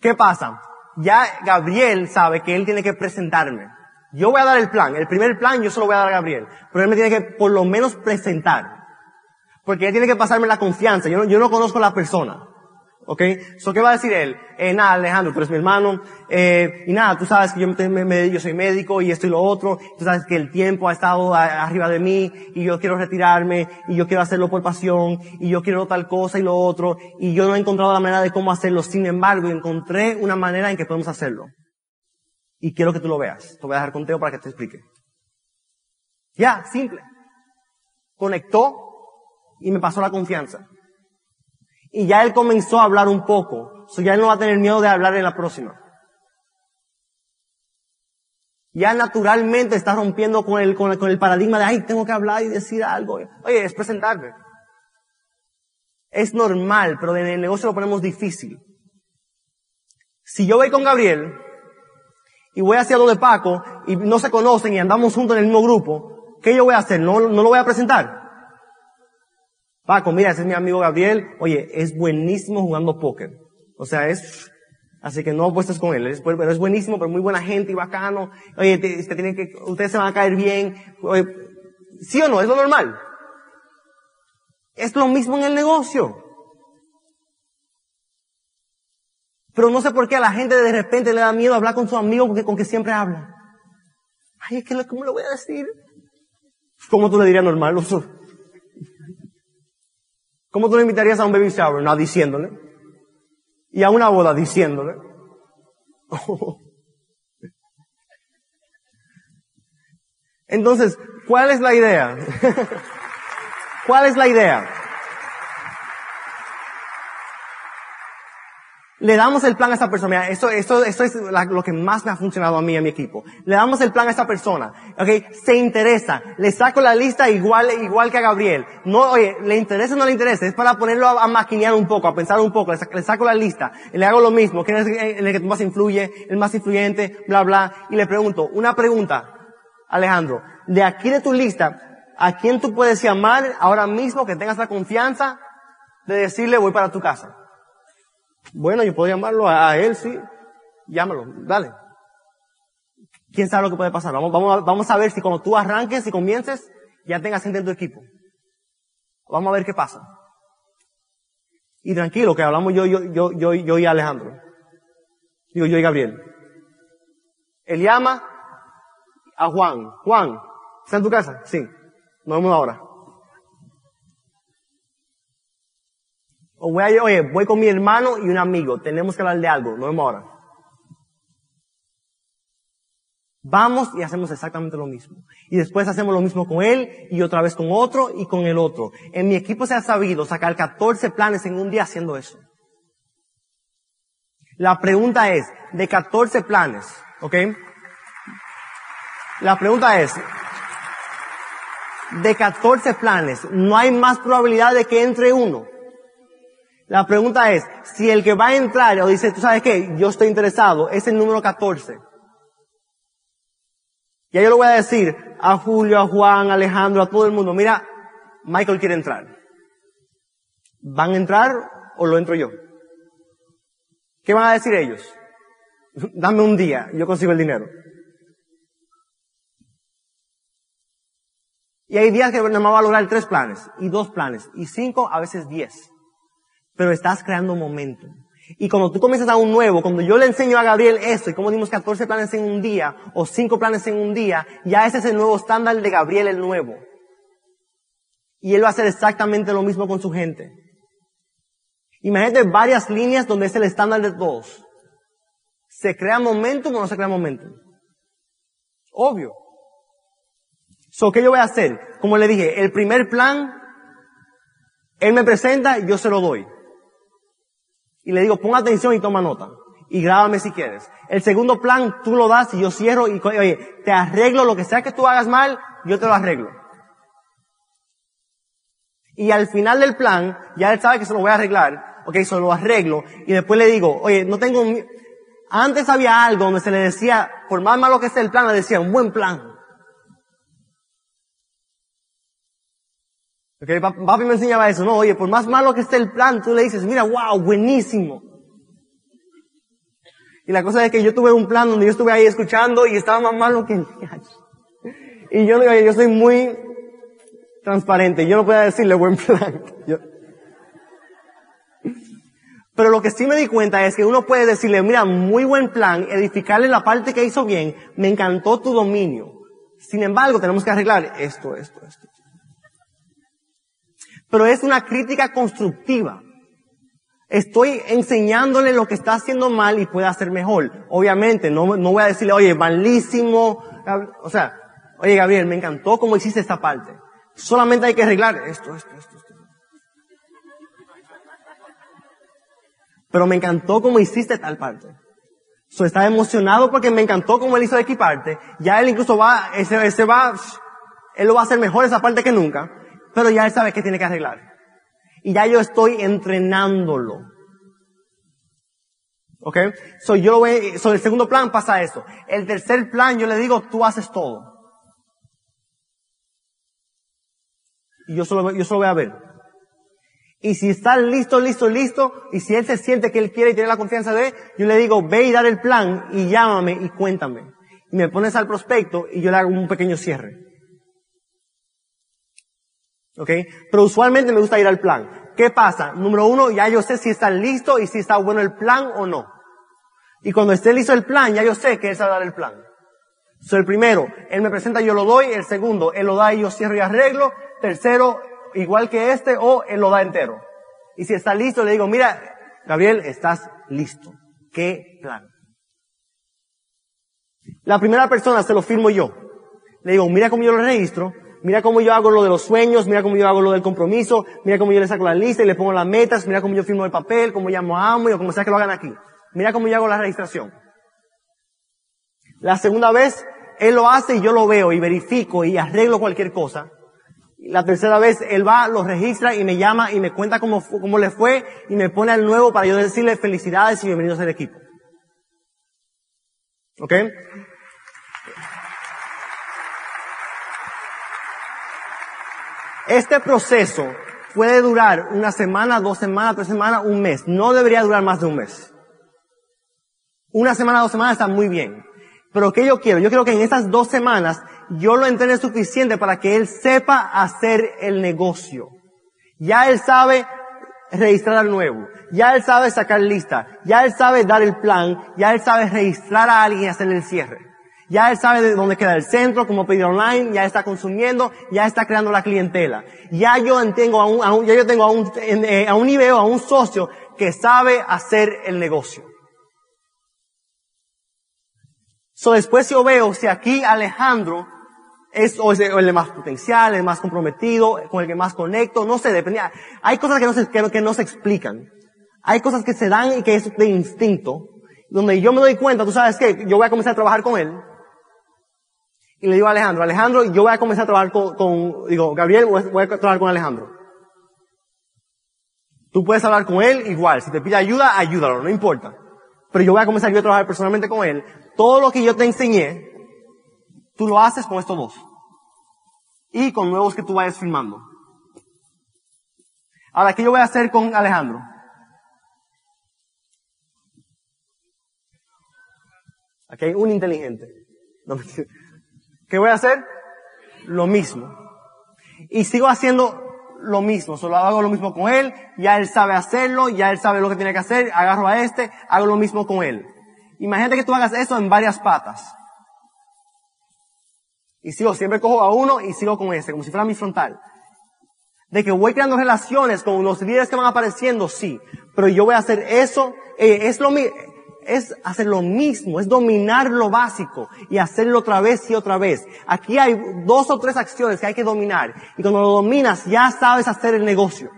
¿Qué pasa? ya Gabriel sabe que él tiene que presentarme. Yo voy a dar el plan. El primer plan yo se lo voy a dar a Gabriel. Pero él me tiene que por lo menos presentar. Porque él tiene que pasarme la confianza. Yo no, yo no conozco a la persona. ¿Ok? So, ¿qué va a decir él? Eh, nada, Alejandro, tú eres mi hermano, eh, y nada, tú sabes que yo, me, me, yo soy médico y esto y lo otro, tú sabes que el tiempo ha estado arriba de mí, y yo quiero retirarme, y yo quiero hacerlo por pasión, y yo quiero tal cosa y lo otro, y yo no he encontrado la manera de cómo hacerlo, sin embargo, encontré una manera en que podemos hacerlo. Y quiero que tú lo veas. Te voy a dejar conteo para que te explique. Ya, simple. Conectó y me pasó la confianza. Y ya él comenzó a hablar un poco. So ya él no va a tener miedo de hablar en la próxima. Ya naturalmente está rompiendo con el, con el, paradigma de, ay, tengo que hablar y decir algo. Oye, es presentarme. Es normal, pero en el negocio lo ponemos difícil. Si yo voy con Gabriel y voy hacia lo de Paco y no se conocen y andamos juntos en el mismo grupo, ¿qué yo voy a hacer? ¿No, no lo voy a presentar? Paco, mira, ese es mi amigo Gabriel. Oye, es buenísimo jugando póker. O sea, es, así que no apuestes con él. Es, pero es buenísimo, pero muy buena gente y bacano. Oye, te, que, ustedes se van a caer bien. Oye, ¿Sí o no? Es lo normal. Es lo mismo en el negocio. Pero no sé por qué a la gente de repente le da miedo hablar con su amigo con que siempre habla. Ay, es que, ¿cómo le voy a decir? ¿Cómo tú le dirías normal? ¿Cómo tú le invitarías a un baby shower? No, diciéndole. Y a una boda diciéndole. <laughs> Entonces, ¿cuál es la idea? <laughs> ¿Cuál es la idea? Le damos el plan a esta persona. Mira, esto, esto, esto es lo que más me ha funcionado a mí y a mi equipo. Le damos el plan a esta persona. ¿Ok? Se interesa. Le saco la lista igual, igual que a Gabriel. No, oye, le interesa o no le interesa. Es para ponerlo a, maquinear un poco, a pensar un poco. Le saco, la lista. Le hago lo mismo. ¿Quién es el que más influye? El más influyente, bla, bla. Y le pregunto, una pregunta. Alejandro, de aquí de tu lista, ¿a quién tú puedes llamar ahora mismo que tengas la confianza de decirle voy para tu casa? Bueno, yo puedo llamarlo a, él, sí. Llámalo, dale. ¿Quién sabe lo que puede pasar? Vamos, vamos, vamos a ver si cuando tú arranques y comiences, ya tengas gente en tu equipo. Vamos a ver qué pasa. Y tranquilo, que hablamos yo, yo, yo, yo, yo y Alejandro. Digo, yo y Gabriel. Él llama a Juan. Juan, ¿está en tu casa? Sí. Nos vemos ahora. O voy a, oye, voy con mi hermano y un amigo, tenemos que hablar de algo, no vemos ahora. Vamos y hacemos exactamente lo mismo. Y después hacemos lo mismo con él y otra vez con otro y con el otro. En mi equipo se ha sabido sacar 14 planes en un día haciendo eso. La pregunta es, de 14 planes, ¿ok? La pregunta es, de 14 planes, no hay más probabilidad de que entre uno. La pregunta es, si el que va a entrar o dice, tú sabes qué, yo estoy interesado, es el número 14. Ya yo le voy a decir a Julio, a Juan, a Alejandro, a todo el mundo, mira, Michael quiere entrar. ¿Van a entrar o lo entro yo? ¿Qué van a decir ellos? <laughs> Dame un día, yo consigo el dinero. Y hay días que me va a lograr tres planes, y dos planes, y cinco, a veces diez pero estás creando momento. Y cuando tú comienzas a un nuevo, cuando yo le enseño a Gabriel esto, y como dimos 14 planes en un día, o 5 planes en un día, ya ese es el nuevo estándar de Gabriel el nuevo. Y él va a hacer exactamente lo mismo con su gente. Imagínate varias líneas donde es el estándar de todos. ¿Se crea momentum o no se crea momentum? Obvio. So, ¿qué yo voy a hacer? Como le dije, el primer plan, él me presenta, yo se lo doy y le digo, pon atención y toma nota. Y grábame si quieres. El segundo plan, tú lo das y yo cierro y, oye, te arreglo lo que sea que tú hagas mal, yo te lo arreglo. Y al final del plan, ya él sabe que se lo voy a arreglar, ok, se lo arreglo, y después le digo, oye, no tengo, antes había algo donde se le decía, por más malo que esté el plan, le decía, un buen plan. Okay, papi me enseñaba eso, no, oye, por más malo que esté el plan, tú le dices, mira, wow, buenísimo. Y la cosa es que yo tuve un plan donde yo estuve ahí escuchando y estaba más malo que el Y yo, yo soy muy transparente. Yo no puedo decirle buen plan. <laughs> Pero lo que sí me di cuenta es que uno puede decirle, mira, muy buen plan, edificarle la parte que hizo bien, me encantó tu dominio. Sin embargo, tenemos que arreglar esto, esto, esto. Pero es una crítica constructiva. Estoy enseñándole lo que está haciendo mal y puede hacer mejor. Obviamente, no, no voy a decirle, oye, malísimo. O sea, oye, Gabriel, me encantó cómo hiciste esta parte. Solamente hay que arreglar esto, esto, esto, esto. Pero me encantó cómo hiciste tal parte. So, está emocionado porque me encantó cómo él hizo de equiparte. Ya él incluso va, ese, ese va, él lo va a hacer mejor esa parte que nunca. Pero ya él sabe que tiene que arreglar. Y ya yo estoy entrenándolo. ¿Ok? So yo lo voy, so el segundo plan pasa eso. El tercer plan yo le digo, tú haces todo. Y yo solo, yo solo voy a ver. Y si está listo, listo, listo, y si él se siente que él quiere y tiene la confianza de él, yo le digo, ve y dar el plan y llámame y cuéntame. Y me pones al prospecto y yo le hago un pequeño cierre. ¿Ok? Pero usualmente me gusta ir al plan. ¿Qué pasa? Número uno, ya yo sé si está listo y si está bueno el plan o no. Y cuando esté listo el plan, ya yo sé que él sabe dar el plan. So, el primero, él me presenta, yo lo doy. El segundo, él lo da y yo cierro y arreglo. Tercero, igual que este, o él lo da entero. Y si está listo, le digo, mira, Gabriel, estás listo. ¿Qué plan? La primera persona se lo firmo yo. Le digo, mira cómo yo lo registro, mira cómo yo hago lo de los sueños, mira cómo yo hago lo del compromiso, mira cómo yo le saco la lista y le pongo las metas, mira cómo yo firmo el papel, cómo llamo a amo y como sea que lo hagan aquí. Mira cómo yo hago la registración. La segunda vez, él lo hace y yo lo veo y verifico y arreglo cualquier cosa. La tercera vez, él va, lo registra y me llama y me cuenta cómo, cómo le fue y me pone al nuevo para yo decirle felicidades y bienvenidos al equipo. ¿Ok? Este proceso puede durar una semana, dos semanas, tres semanas, un mes. No debería durar más de un mes. Una semana, dos semanas está muy bien. Pero ¿qué yo quiero? Yo quiero que en estas dos semanas yo lo entrene suficiente para que él sepa hacer el negocio. Ya él sabe registrar al nuevo. Ya él sabe sacar lista. Ya él sabe dar el plan. Ya él sabe registrar a alguien y hacerle el cierre. Ya él sabe de dónde queda el centro, cómo pedir online, ya está consumiendo, ya está creando la clientela. Ya yo tengo a un, ya yo tengo a un, eh, a un nivel, a un socio que sabe hacer el negocio. So después yo veo si aquí Alejandro es el más potencial, el más comprometido, con el que más conecto, no sé, dependía. Hay cosas que no se, que, que no se explican. Hay cosas que se dan y que es de instinto, donde yo me doy cuenta, tú sabes que yo voy a comenzar a trabajar con él, y le digo a Alejandro, Alejandro, yo voy a comenzar a trabajar con, digo, Gabriel, voy a trabajar con Alejandro. Tú puedes hablar con él igual, si te pide ayuda, ayúdalo, no importa. Pero yo voy a comenzar yo a trabajar personalmente con él. Todo lo que yo te enseñé, tú lo haces con estos dos. Y con nuevos que tú vayas filmando. Ahora, ¿qué yo voy a hacer con Alejandro? Aquí hay un inteligente. ¿Qué voy a hacer? Lo mismo. Y sigo haciendo lo mismo, solo hago lo mismo con él, ya él sabe hacerlo, ya él sabe lo que tiene que hacer, agarro a este, hago lo mismo con él. Imagínate que tú hagas eso en varias patas. Y sigo, siempre cojo a uno y sigo con ese, como si fuera mi frontal. De que voy creando relaciones con los líderes que van apareciendo, sí. Pero yo voy a hacer eso, eh, es lo mismo, es hacer lo mismo, es dominar lo básico y hacerlo otra vez y otra vez. Aquí hay dos o tres acciones que hay que dominar y cuando lo dominas ya sabes hacer el negocio.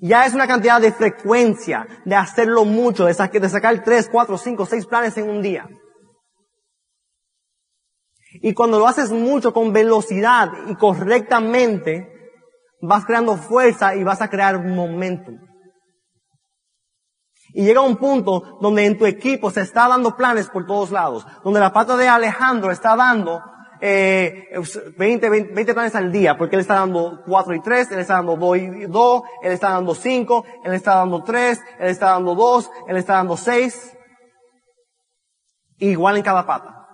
Ya es una cantidad de frecuencia de hacerlo mucho, de, sacar tres, cuatro, cinco, seis planes en un día. Y cuando lo haces mucho con velocidad y correctamente, vas creando fuerza y vas a crear momentum. Y llega un punto donde en tu equipo se está dando planes por todos lados, donde la pata de Alejandro está dando eh, 20, 20, planes al día, porque él está dando 4 y 3, él está dando 2 y 2, él está dando 5, él está dando 3, él está dando 2, él está dando 6. Igual en cada pata.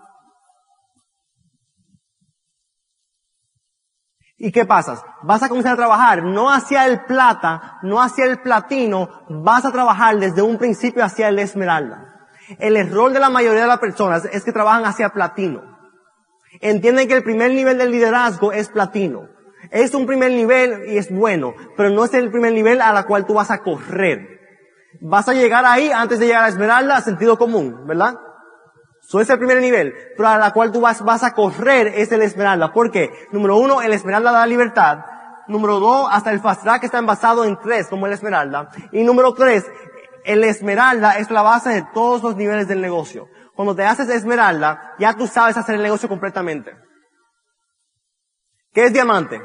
¿Y qué pasa? Vas a comenzar a trabajar no hacia el plata, no hacia el platino, vas a trabajar desde un principio hacia el esmeralda. El error de la mayoría de las personas es que trabajan hacia platino. Entienden que el primer nivel del liderazgo es platino. Es un primer nivel y es bueno, pero no es el primer nivel a la cual tú vas a correr. Vas a llegar ahí antes de llegar a esmeralda sentido común, ¿verdad? Eso es el primer nivel, pero a la cual tú vas, vas a correr es el esmeralda. ¿Por qué? Número uno, el esmeralda da libertad. Número dos, hasta el fast track está basado en tres, como el esmeralda. Y número tres, el esmeralda es la base de todos los niveles del negocio. Cuando te haces esmeralda, ya tú sabes hacer el negocio completamente. ¿Qué es diamante?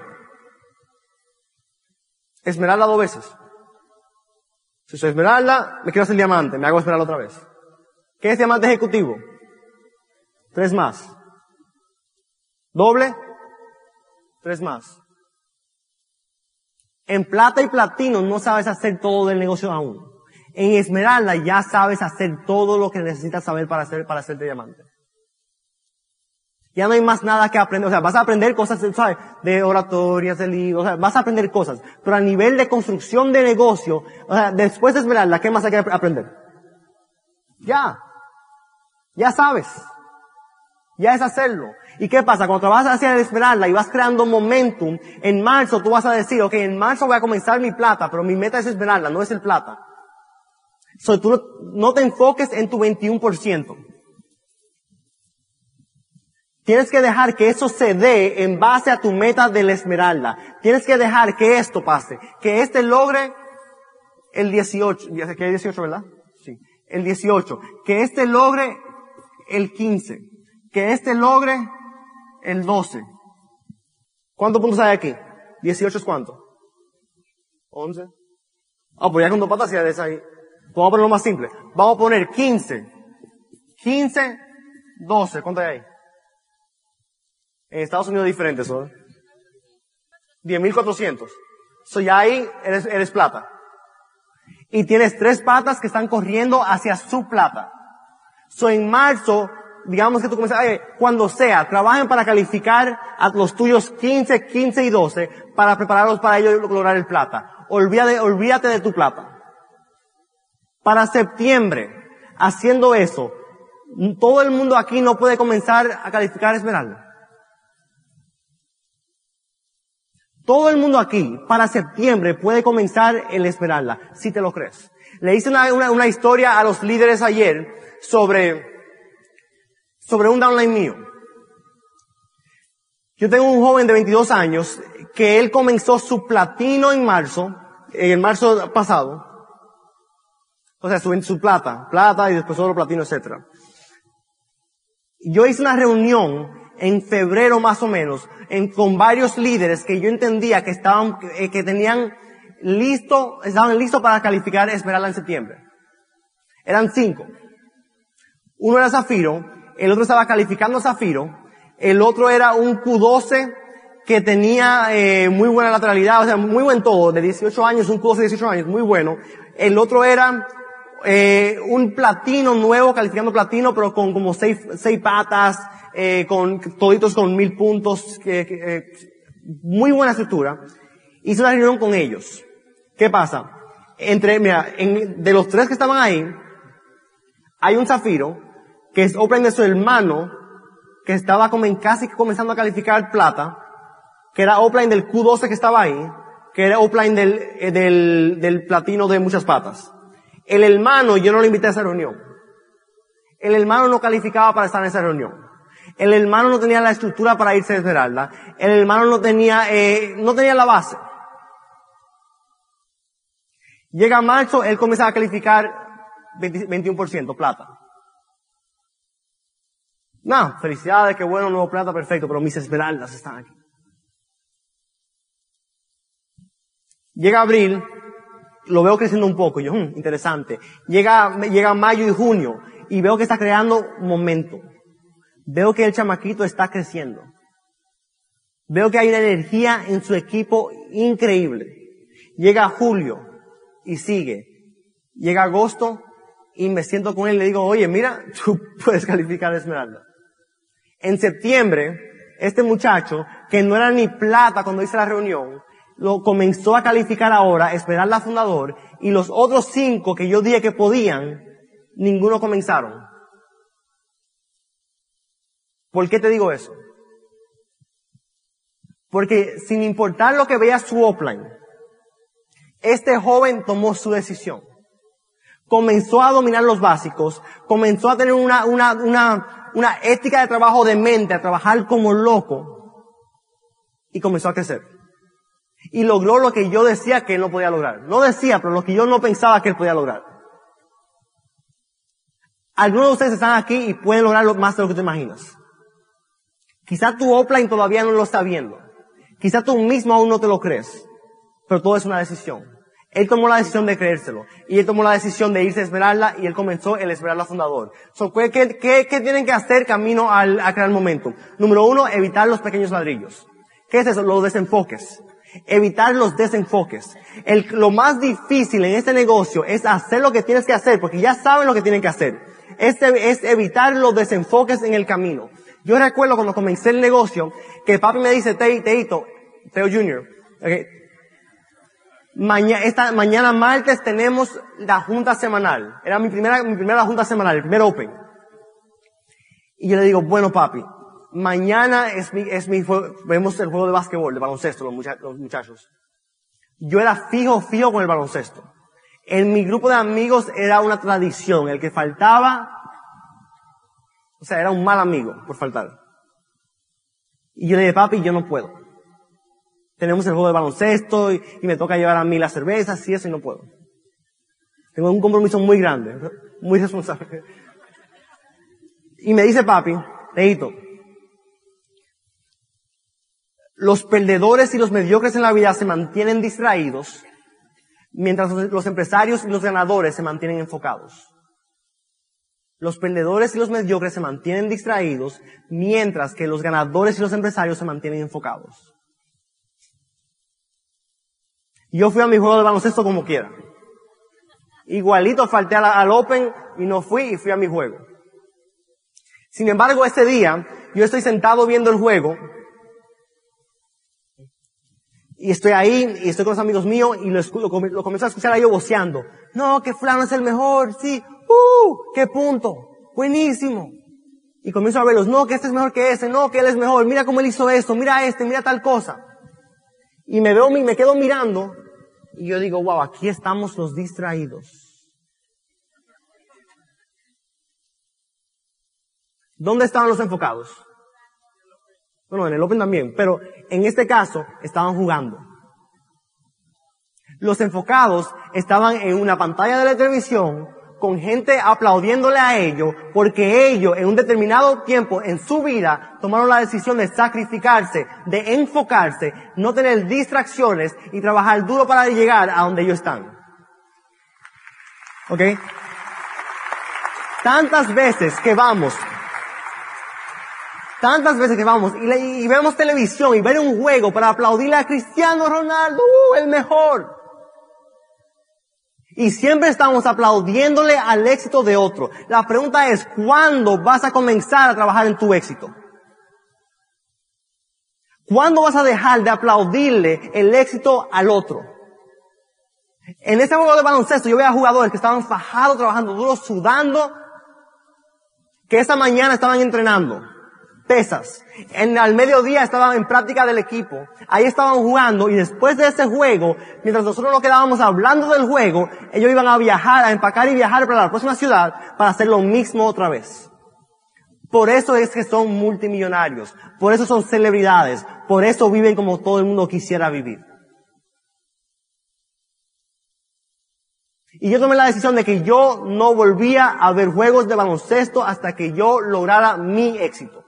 Esmeralda dos veces. Si soy esmeralda, me quiero hacer diamante, me hago esmeralda otra vez. ¿Qué es diamante ejecutivo? Tres más. Doble. Tres más. En plata y platino no sabes hacer todo el negocio aún. En esmeralda ya sabes hacer todo lo que necesitas saber para hacer, para hacerte diamante. Ya no hay más nada que aprender. O sea, vas a aprender cosas, ¿sabes? De oratorias, de libros, o sea, vas a aprender cosas. Pero a nivel de construcción de negocio, o sea, después de esmeralda, ¿qué más hay que aprender? Ya. Ya sabes. Ya es hacerlo. ¿Y qué pasa? Cuando trabajas hacia el esmeralda y vas creando momentum, en marzo tú vas a decir, ok, en marzo voy a comenzar mi plata, pero mi meta es esmeralda, no es el plata. So, tú no, te enfoques en tu 21%. Tienes que dejar que eso se dé en base a tu meta de la esmeralda. Tienes que dejar que esto pase. Que este logre el 18. Que hay 18, ¿verdad? Sí. El 18. Que este logre el 15 que este logre el 12. ¿Cuántos puntos hay aquí? 18 es cuánto? 11. Ah, pues ya con dos patas ya de ahí. Vamos a ponerlo más simple. Vamos a poner 15. 15, 12. ¿Cuánto hay ahí? En Estados Unidos es diferente eso. ¿eh? 10.400. So ya ahí eres, eres plata. Y tienes tres patas que están corriendo hacia su plata. So en marzo digamos que tú comienzas, cuando sea, trabajen para calificar a los tuyos 15, 15 y 12 para prepararlos para ellos lograr el plata. Olvídate, olvídate de tu plata. Para septiembre, haciendo eso, todo el mundo aquí no puede comenzar a calificar esmeralda. Todo el mundo aquí, para septiembre, puede comenzar el esmeralda, si te lo crees. Le hice una, una historia a los líderes ayer sobre sobre un downline mío. Yo tengo un joven de 22 años que él comenzó su platino en marzo, en el marzo pasado. O sea, su, su plata, plata y después otro platino, etc. Yo hice una reunión en febrero más o menos, en, con varios líderes que yo entendía que estaban, que, que tenían listo, estaban listos para calificar Esmeralda en septiembre. Eran cinco. Uno era Zafiro, el otro estaba calificando Zafiro, el otro era un Q12 que tenía eh, muy buena lateralidad, o sea, muy buen todo, de 18 años, un Q12 de 18 años, muy bueno. El otro era eh, un platino nuevo, calificando platino, pero con como seis, seis patas, eh, con toditos con mil puntos, eh, muy buena estructura. Hice una reunión con ellos. ¿Qué pasa? Entre, mira, en, de los tres que estaban ahí, hay un zafiro, que es Open de su hermano, que estaba casi comenzando a calificar plata, que era Opline del Q12 que estaba ahí, que era Opline del, eh, del, del platino de muchas patas. El hermano, yo no lo invité a esa reunión. El hermano no calificaba para estar en esa reunión. El hermano no tenía la estructura para irse a Esmeralda. El hermano no tenía, eh, no tenía la base. Llega marzo, él comienza a calificar 21% plata. No, felicidades, qué bueno, nuevo plata, perfecto, pero mis esmeraldas están aquí. Llega abril, lo veo creciendo un poco, yo, hmm, interesante. Llega, llega mayo y junio, y veo que está creando momento. Veo que el chamaquito está creciendo. Veo que hay una energía en su equipo increíble. Llega julio y sigue. Llega agosto y me siento con él y le digo, oye, mira, <laughs> tú puedes calificar Esmeralda. En septiembre, este muchacho, que no era ni plata cuando hice la reunión, lo comenzó a calificar ahora, Esmeralda fundador, y los otros cinco que yo dije que podían, ninguno comenzaron. ¿Por qué te digo eso? Porque sin importar lo que vea su offline, este joven tomó su decisión. Comenzó a dominar los básicos, comenzó a tener una, una, una, una ética de trabajo de mente, a trabajar como loco, y comenzó a crecer. Y logró lo que yo decía que él no podía lograr. No decía, pero lo que yo no pensaba que él podía lograr. Algunos de ustedes están aquí y pueden lograrlo más de lo que te imaginas. Quizá tu offline todavía no lo está viendo. Quizá tú mismo aún no te lo crees. Pero todo es una decisión. Él tomó la decisión de creérselo. Y él tomó la decisión de irse a Esmeralda y él comenzó el Esmeralda fundador. So, ¿qué, qué, qué, tienen que hacer camino al, a crear momento? Número uno, evitar los pequeños ladrillos. ¿Qué es eso? Los desenfoques. Evitar los desenfoques. El, lo más difícil en este negocio es hacer lo que tienes que hacer, porque ya saben lo que tienen que hacer. Este, es evitar los desenfoques en el camino. Yo recuerdo cuando comencé el negocio, que papi me dice, Teito, Teo Junior, okay, Esta, mañana martes tenemos la junta semanal. Era mi primera, mi primera junta semanal, el primer Open. Y yo le digo, bueno papi, mañana es mi, es mi, vemos el juego de de baloncesto, los, los muchachos. Yo era fijo, fijo con el baloncesto. En mi grupo de amigos era una tradición. El que faltaba, o sea, era un mal amigo por faltar. Y yo le dije, papi, yo no puedo tenemos el juego de baloncesto y, me toca llevar a mí las cervezas y eso y no puedo. Tengo un compromiso muy grande, muy responsable. Y me dice papi, Leito, los perdedores y los mediocres en la vida se mantienen distraídos, mientras los empresarios y los ganadores se mantienen enfocados. Los perdedores y los mediocres se mantienen distraídos, mientras que los ganadores y los empresarios se mantienen enfocados. Yo fui a mi juego de baloncesto como quiera. Igualito falté al, Open y no fui y fui a mi juego. Sin embargo, ese día, yo estoy sentado viendo el juego y estoy ahí y estoy con los amigos míos y lo, lo, comienzo a escuchar a ellos voceando. No, que fulano es el mejor, sí, uh, qué punto, buenísimo. Y comienzo a verlos, no, que este es mejor que ese, no, que él es mejor, mira cómo él hizo esto, mira este, mira tal cosa. Y me veo, me quedo mirando y yo digo, wow, aquí estamos los distraídos. ¿Dónde estaban los enfocados? Bueno, en el Open también, pero en este caso estaban jugando. Los enfocados estaban en una pantalla de la televisión con gente aplaudiéndole a ellos porque ellos en un determinado tiempo en su vida tomaron la decisión de sacrificarse, de enfocarse, no tener distracciones y trabajar duro para llegar a donde ellos están. ¿Ok? Tantas veces que vamos, tantas veces que vamos y, vemos televisión y ver un juego para aplaudirle a Cristiano Ronaldo, uh, el mejor. Y siempre estamos aplaudiéndole al éxito de otro. La pregunta es, ¿cuándo vas a comenzar a trabajar en tu éxito? ¿Cuándo vas a dejar de aplaudirle el éxito al otro? En este juego de baloncesto yo veía jugadores que estaban fajados, trabajando duro, sudando, que esa mañana estaban entrenando pesas. En, al mediodía estaban en práctica del equipo. Ahí estaban jugando y después de ese juego, mientras nosotros nos quedábamos hablando del juego, ellos iban a viajar, a empacar y viajar para la próxima ciudad para hacer lo mismo otra vez. Por eso es que son multimillonarios. Por eso son celebridades. Por eso viven como todo el mundo quisiera vivir. Y yo tomé la decisión de que yo no volvía a ver juegos de baloncesto hasta que yo lograra mi éxito.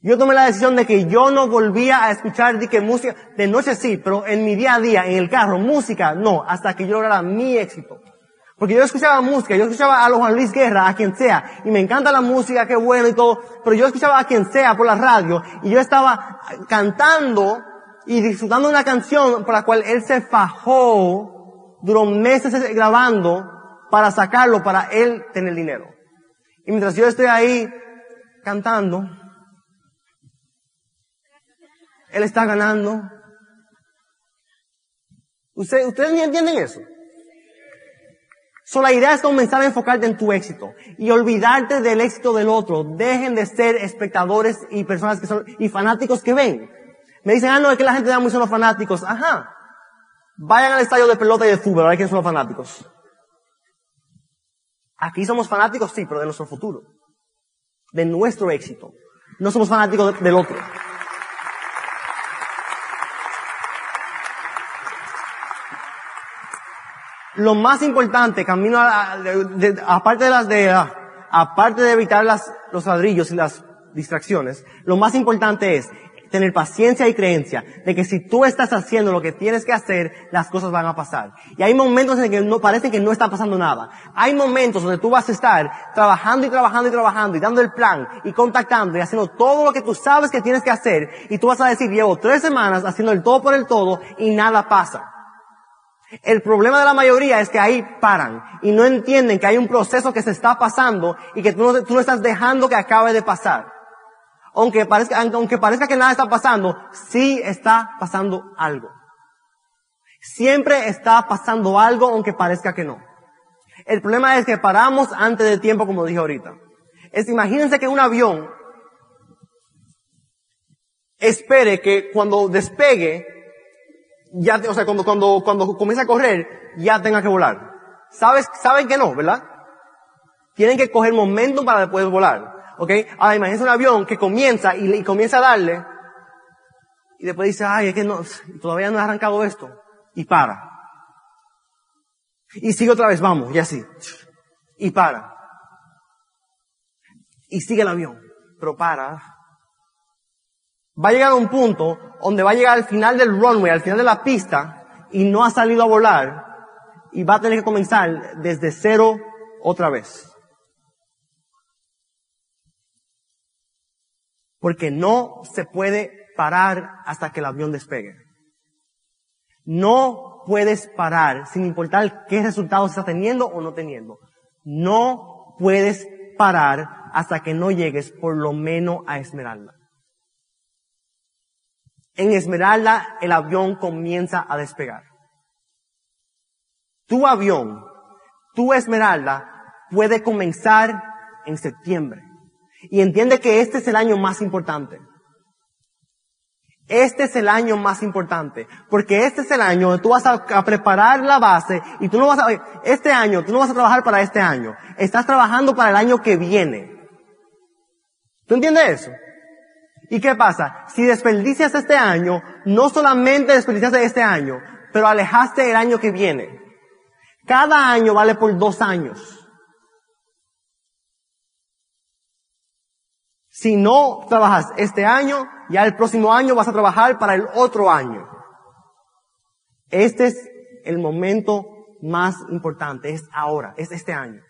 Yo tomé la decisión de que yo no volvía a escuchar de que música, de noche sí, pero en mi día a día, en el carro, música, no, hasta que yo lograra mi éxito. Porque yo escuchaba música, yo escuchaba a los Juan Luis Guerra, a quien sea, y me encanta la música, qué bueno y todo, pero yo escuchaba a quien sea por la radio, y yo estaba cantando y disfrutando una canción por la cual él se fajó, duró meses grabando, para sacarlo, para él tener dinero. Y mientras yo estoy ahí cantando, él está ganando. ¿Ustedes, ¿Ustedes ni entienden eso? So, la idea es comenzar a enfocarte en tu éxito y olvidarte del éxito del otro. Dejen de ser espectadores y personas que son, y fanáticos que ven. Me dicen, ah, no, es que la gente da muy solo fanáticos. Ajá. Vayan al estadio de pelota y de fútbol, a ver quiénes son los fanáticos. Aquí somos fanáticos, sí, pero de nuestro futuro. De nuestro éxito. No somos fanáticos del otro. Lo más importante, camino a, aparte de las de, aparte de evitar las, los ladrillos y las distracciones, lo más importante es tener paciencia y creencia de que si tú estás haciendo lo que tienes que hacer, las cosas van a pasar. Y hay momentos en que no parece que no está pasando nada. Hay momentos donde tú vas a estar trabajando y trabajando y trabajando y dando el plan y contactando y haciendo todo lo que tú sabes que tienes que hacer y tú vas a decir, llevo tres semanas haciendo el todo por el todo y nada pasa. El problema de la mayoría es que ahí paran y no entienden que hay un proceso que se está pasando y que tú no, estás dejando que acabe de pasar. Aunque parezca, aunque parezca que nada está pasando, sí está pasando algo. Siempre está pasando algo aunque parezca que no. El problema es que paramos antes de tiempo, como dije ahorita. Es, imagínense que un avión espere que cuando despegue ya, o sea, cuando, cuando, cuando comienza a correr, ya tenga que volar. ¿Sabes, saben que no, verdad? Tienen que coger momento para después volar. ¿Ok? Ahora imagínense un avión que comienza y, y comienza a darle, y después dice, ay, es que no, todavía no he arrancado esto. Y para. Y sigue otra vez, vamos, y así. Y para. Y sigue el avión. Pero para va a llegar a un punto donde va a llegar al final del runway, al final de la pista, y no ha salido a volar, y va a tener que comenzar desde cero otra vez. Porque no se puede parar hasta que el avión despegue. No puedes parar sin importar qué resultados estás teniendo o no teniendo. No puedes parar hasta que no llegues por lo menos a Esmeralda. En Esmeralda el avión comienza a despegar. Tu avión, tu Esmeralda, puede comenzar en septiembre. Y entiende que este es el año más importante. Este es el año más importante, porque este es el año donde tú vas a, preparar la base y tú no vas a, este año, tú no vas a trabajar para este año, estás trabajando para el año que viene. ¿Tú entiendes eso? ¿Y qué pasa? Si desperdicias este año, no solamente desperdiciaste este año, pero alejaste el año que viene. Cada año vale por dos años. Si no trabajas este año, ya el próximo año vas a trabajar para el otro año. Este es el momento más importante, es ahora, es este año.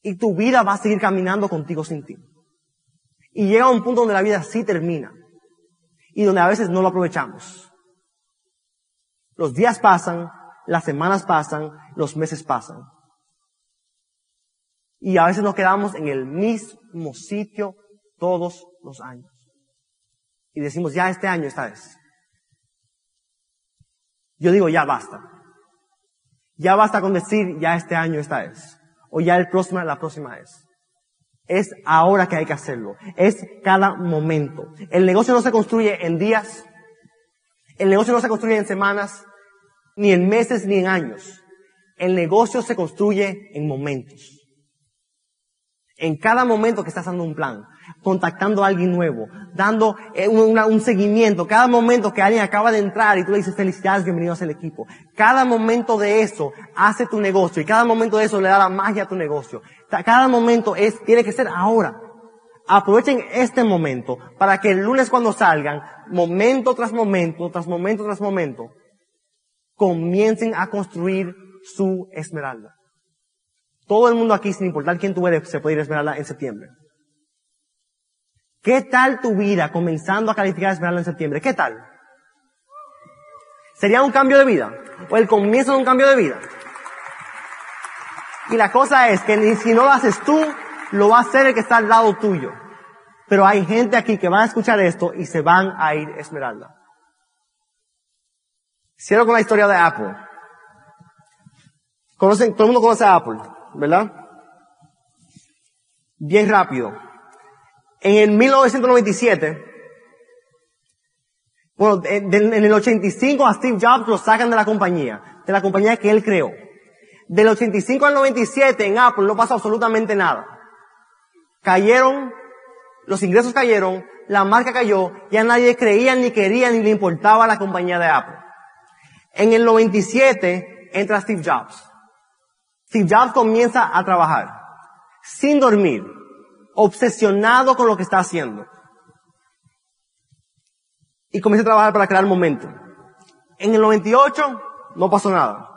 Y tu vida va a seguir caminando contigo sin ti. Y llega a un punto donde la vida sí termina. Y donde a veces no lo aprovechamos. Los días pasan, las semanas pasan, los meses pasan. Y a veces nos quedamos en el mismo sitio todos los años. Y decimos, ya este año esta vez. Yo digo, ya basta. Ya basta con decir, ya este año esta vez. O ya el próximo, la próxima vez. Es ahora que hay que hacerlo. Es cada momento. El negocio no se construye en días. El negocio no se construye en semanas, ni en meses, ni en años. El negocio se construye en momentos. En cada momento que estás dando un plan, contactando a alguien nuevo, dando eh, un, seguimiento, cada momento que alguien acaba de entrar y tú le dices felicidades, bienvenidos al equipo. Cada momento de eso hace tu negocio y cada momento de eso le da la magia a tu negocio. Cada momento es, tiene que ser ahora. Aprovechen este momento para que el lunes cuando salgan, momento tras momento, tras momento tras momento, comiencen a construir su esmeralda. Todo el mundo aquí, sin importar quién tú eres, se puede ir a Esmeralda en septiembre. ¿Qué tal tu vida comenzando a calificar Esmeralda en septiembre? ¿Qué tal? ¿Sería un cambio de vida? ¿O el comienzo de un cambio de vida? Y la cosa es que ni si no lo haces tú, lo va a hacer el que está al lado tuyo. Pero hay gente aquí que van a escuchar esto y se van a ir Esmeralda. Cierro con la historia de Apple. Conocen, todo el mundo conoce a Apple, ¿verdad? Bien rápido. En el 1997, bueno, en el 85 a Steve Jobs lo sacan de la compañía, de la compañía que él creó. Del 85 al 97 en Apple no pasó absolutamente nada. Cayeron, los ingresos cayeron, la marca cayó, ya nadie creía ni quería ni le importaba la compañía de Apple. En el 97 entra Steve Jobs. Steve Jobs comienza a trabajar, sin dormir, obsesionado con lo que está haciendo. Y comienza a trabajar para crear momento. En el 98 no pasó nada,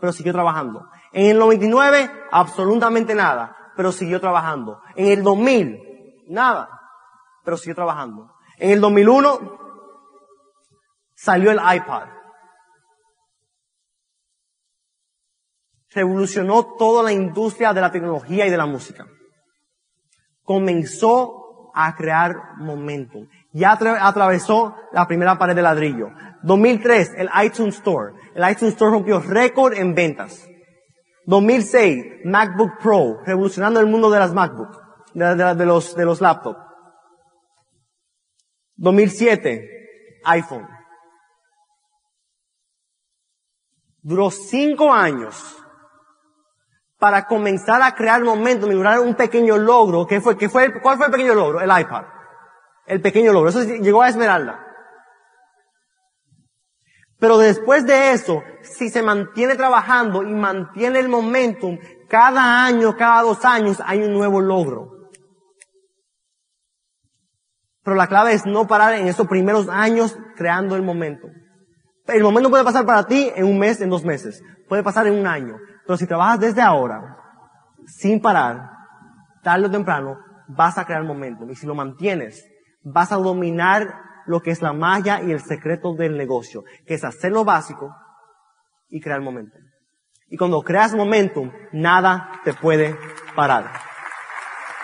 pero siguió trabajando. En el 99 absolutamente nada, pero siguió trabajando. En el 2000 nada, pero siguió trabajando. En el 2001 salió el iPad. Revolucionó toda la industria de la tecnología y de la música. Comenzó a crear momentum. Ya atravesó la primera pared de ladrillo. 2003, el iTunes Store. El iTunes Store rompió récord en ventas. 2006, MacBook Pro, revolucionando el mundo de las MacBook, de, los, de los laptops. 2007, iPhone. Duró cinco años para comenzar a crear momentos, lograr un pequeño logro, ¿qué fue, fue, ¿cuál fue el pequeño logro? El iPad. El pequeño logro. Eso llegó a Esmeralda. Pero después de eso, si se mantiene trabajando y mantiene el momentum, cada año, cada dos años hay un nuevo logro. Pero la clave es no parar en esos primeros años creando el momento. El momento puede pasar para ti en un mes, en dos meses. Puede pasar en un año. Pero si trabajas desde ahora, sin parar, tarde o temprano, vas a crear momentum. Y si lo mantienes, vas a dominar lo que es la magia y el secreto del negocio, que es hacer lo básico y crear momentum. Y cuando creas momentum, nada te puede parar.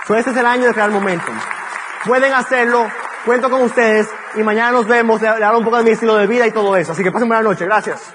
So, este es el año de crear momentum. Pueden hacerlo, cuento con ustedes y mañana nos vemos, le hablo un poco de mi estilo de vida y todo eso. Así que pasen buena noche. Gracias.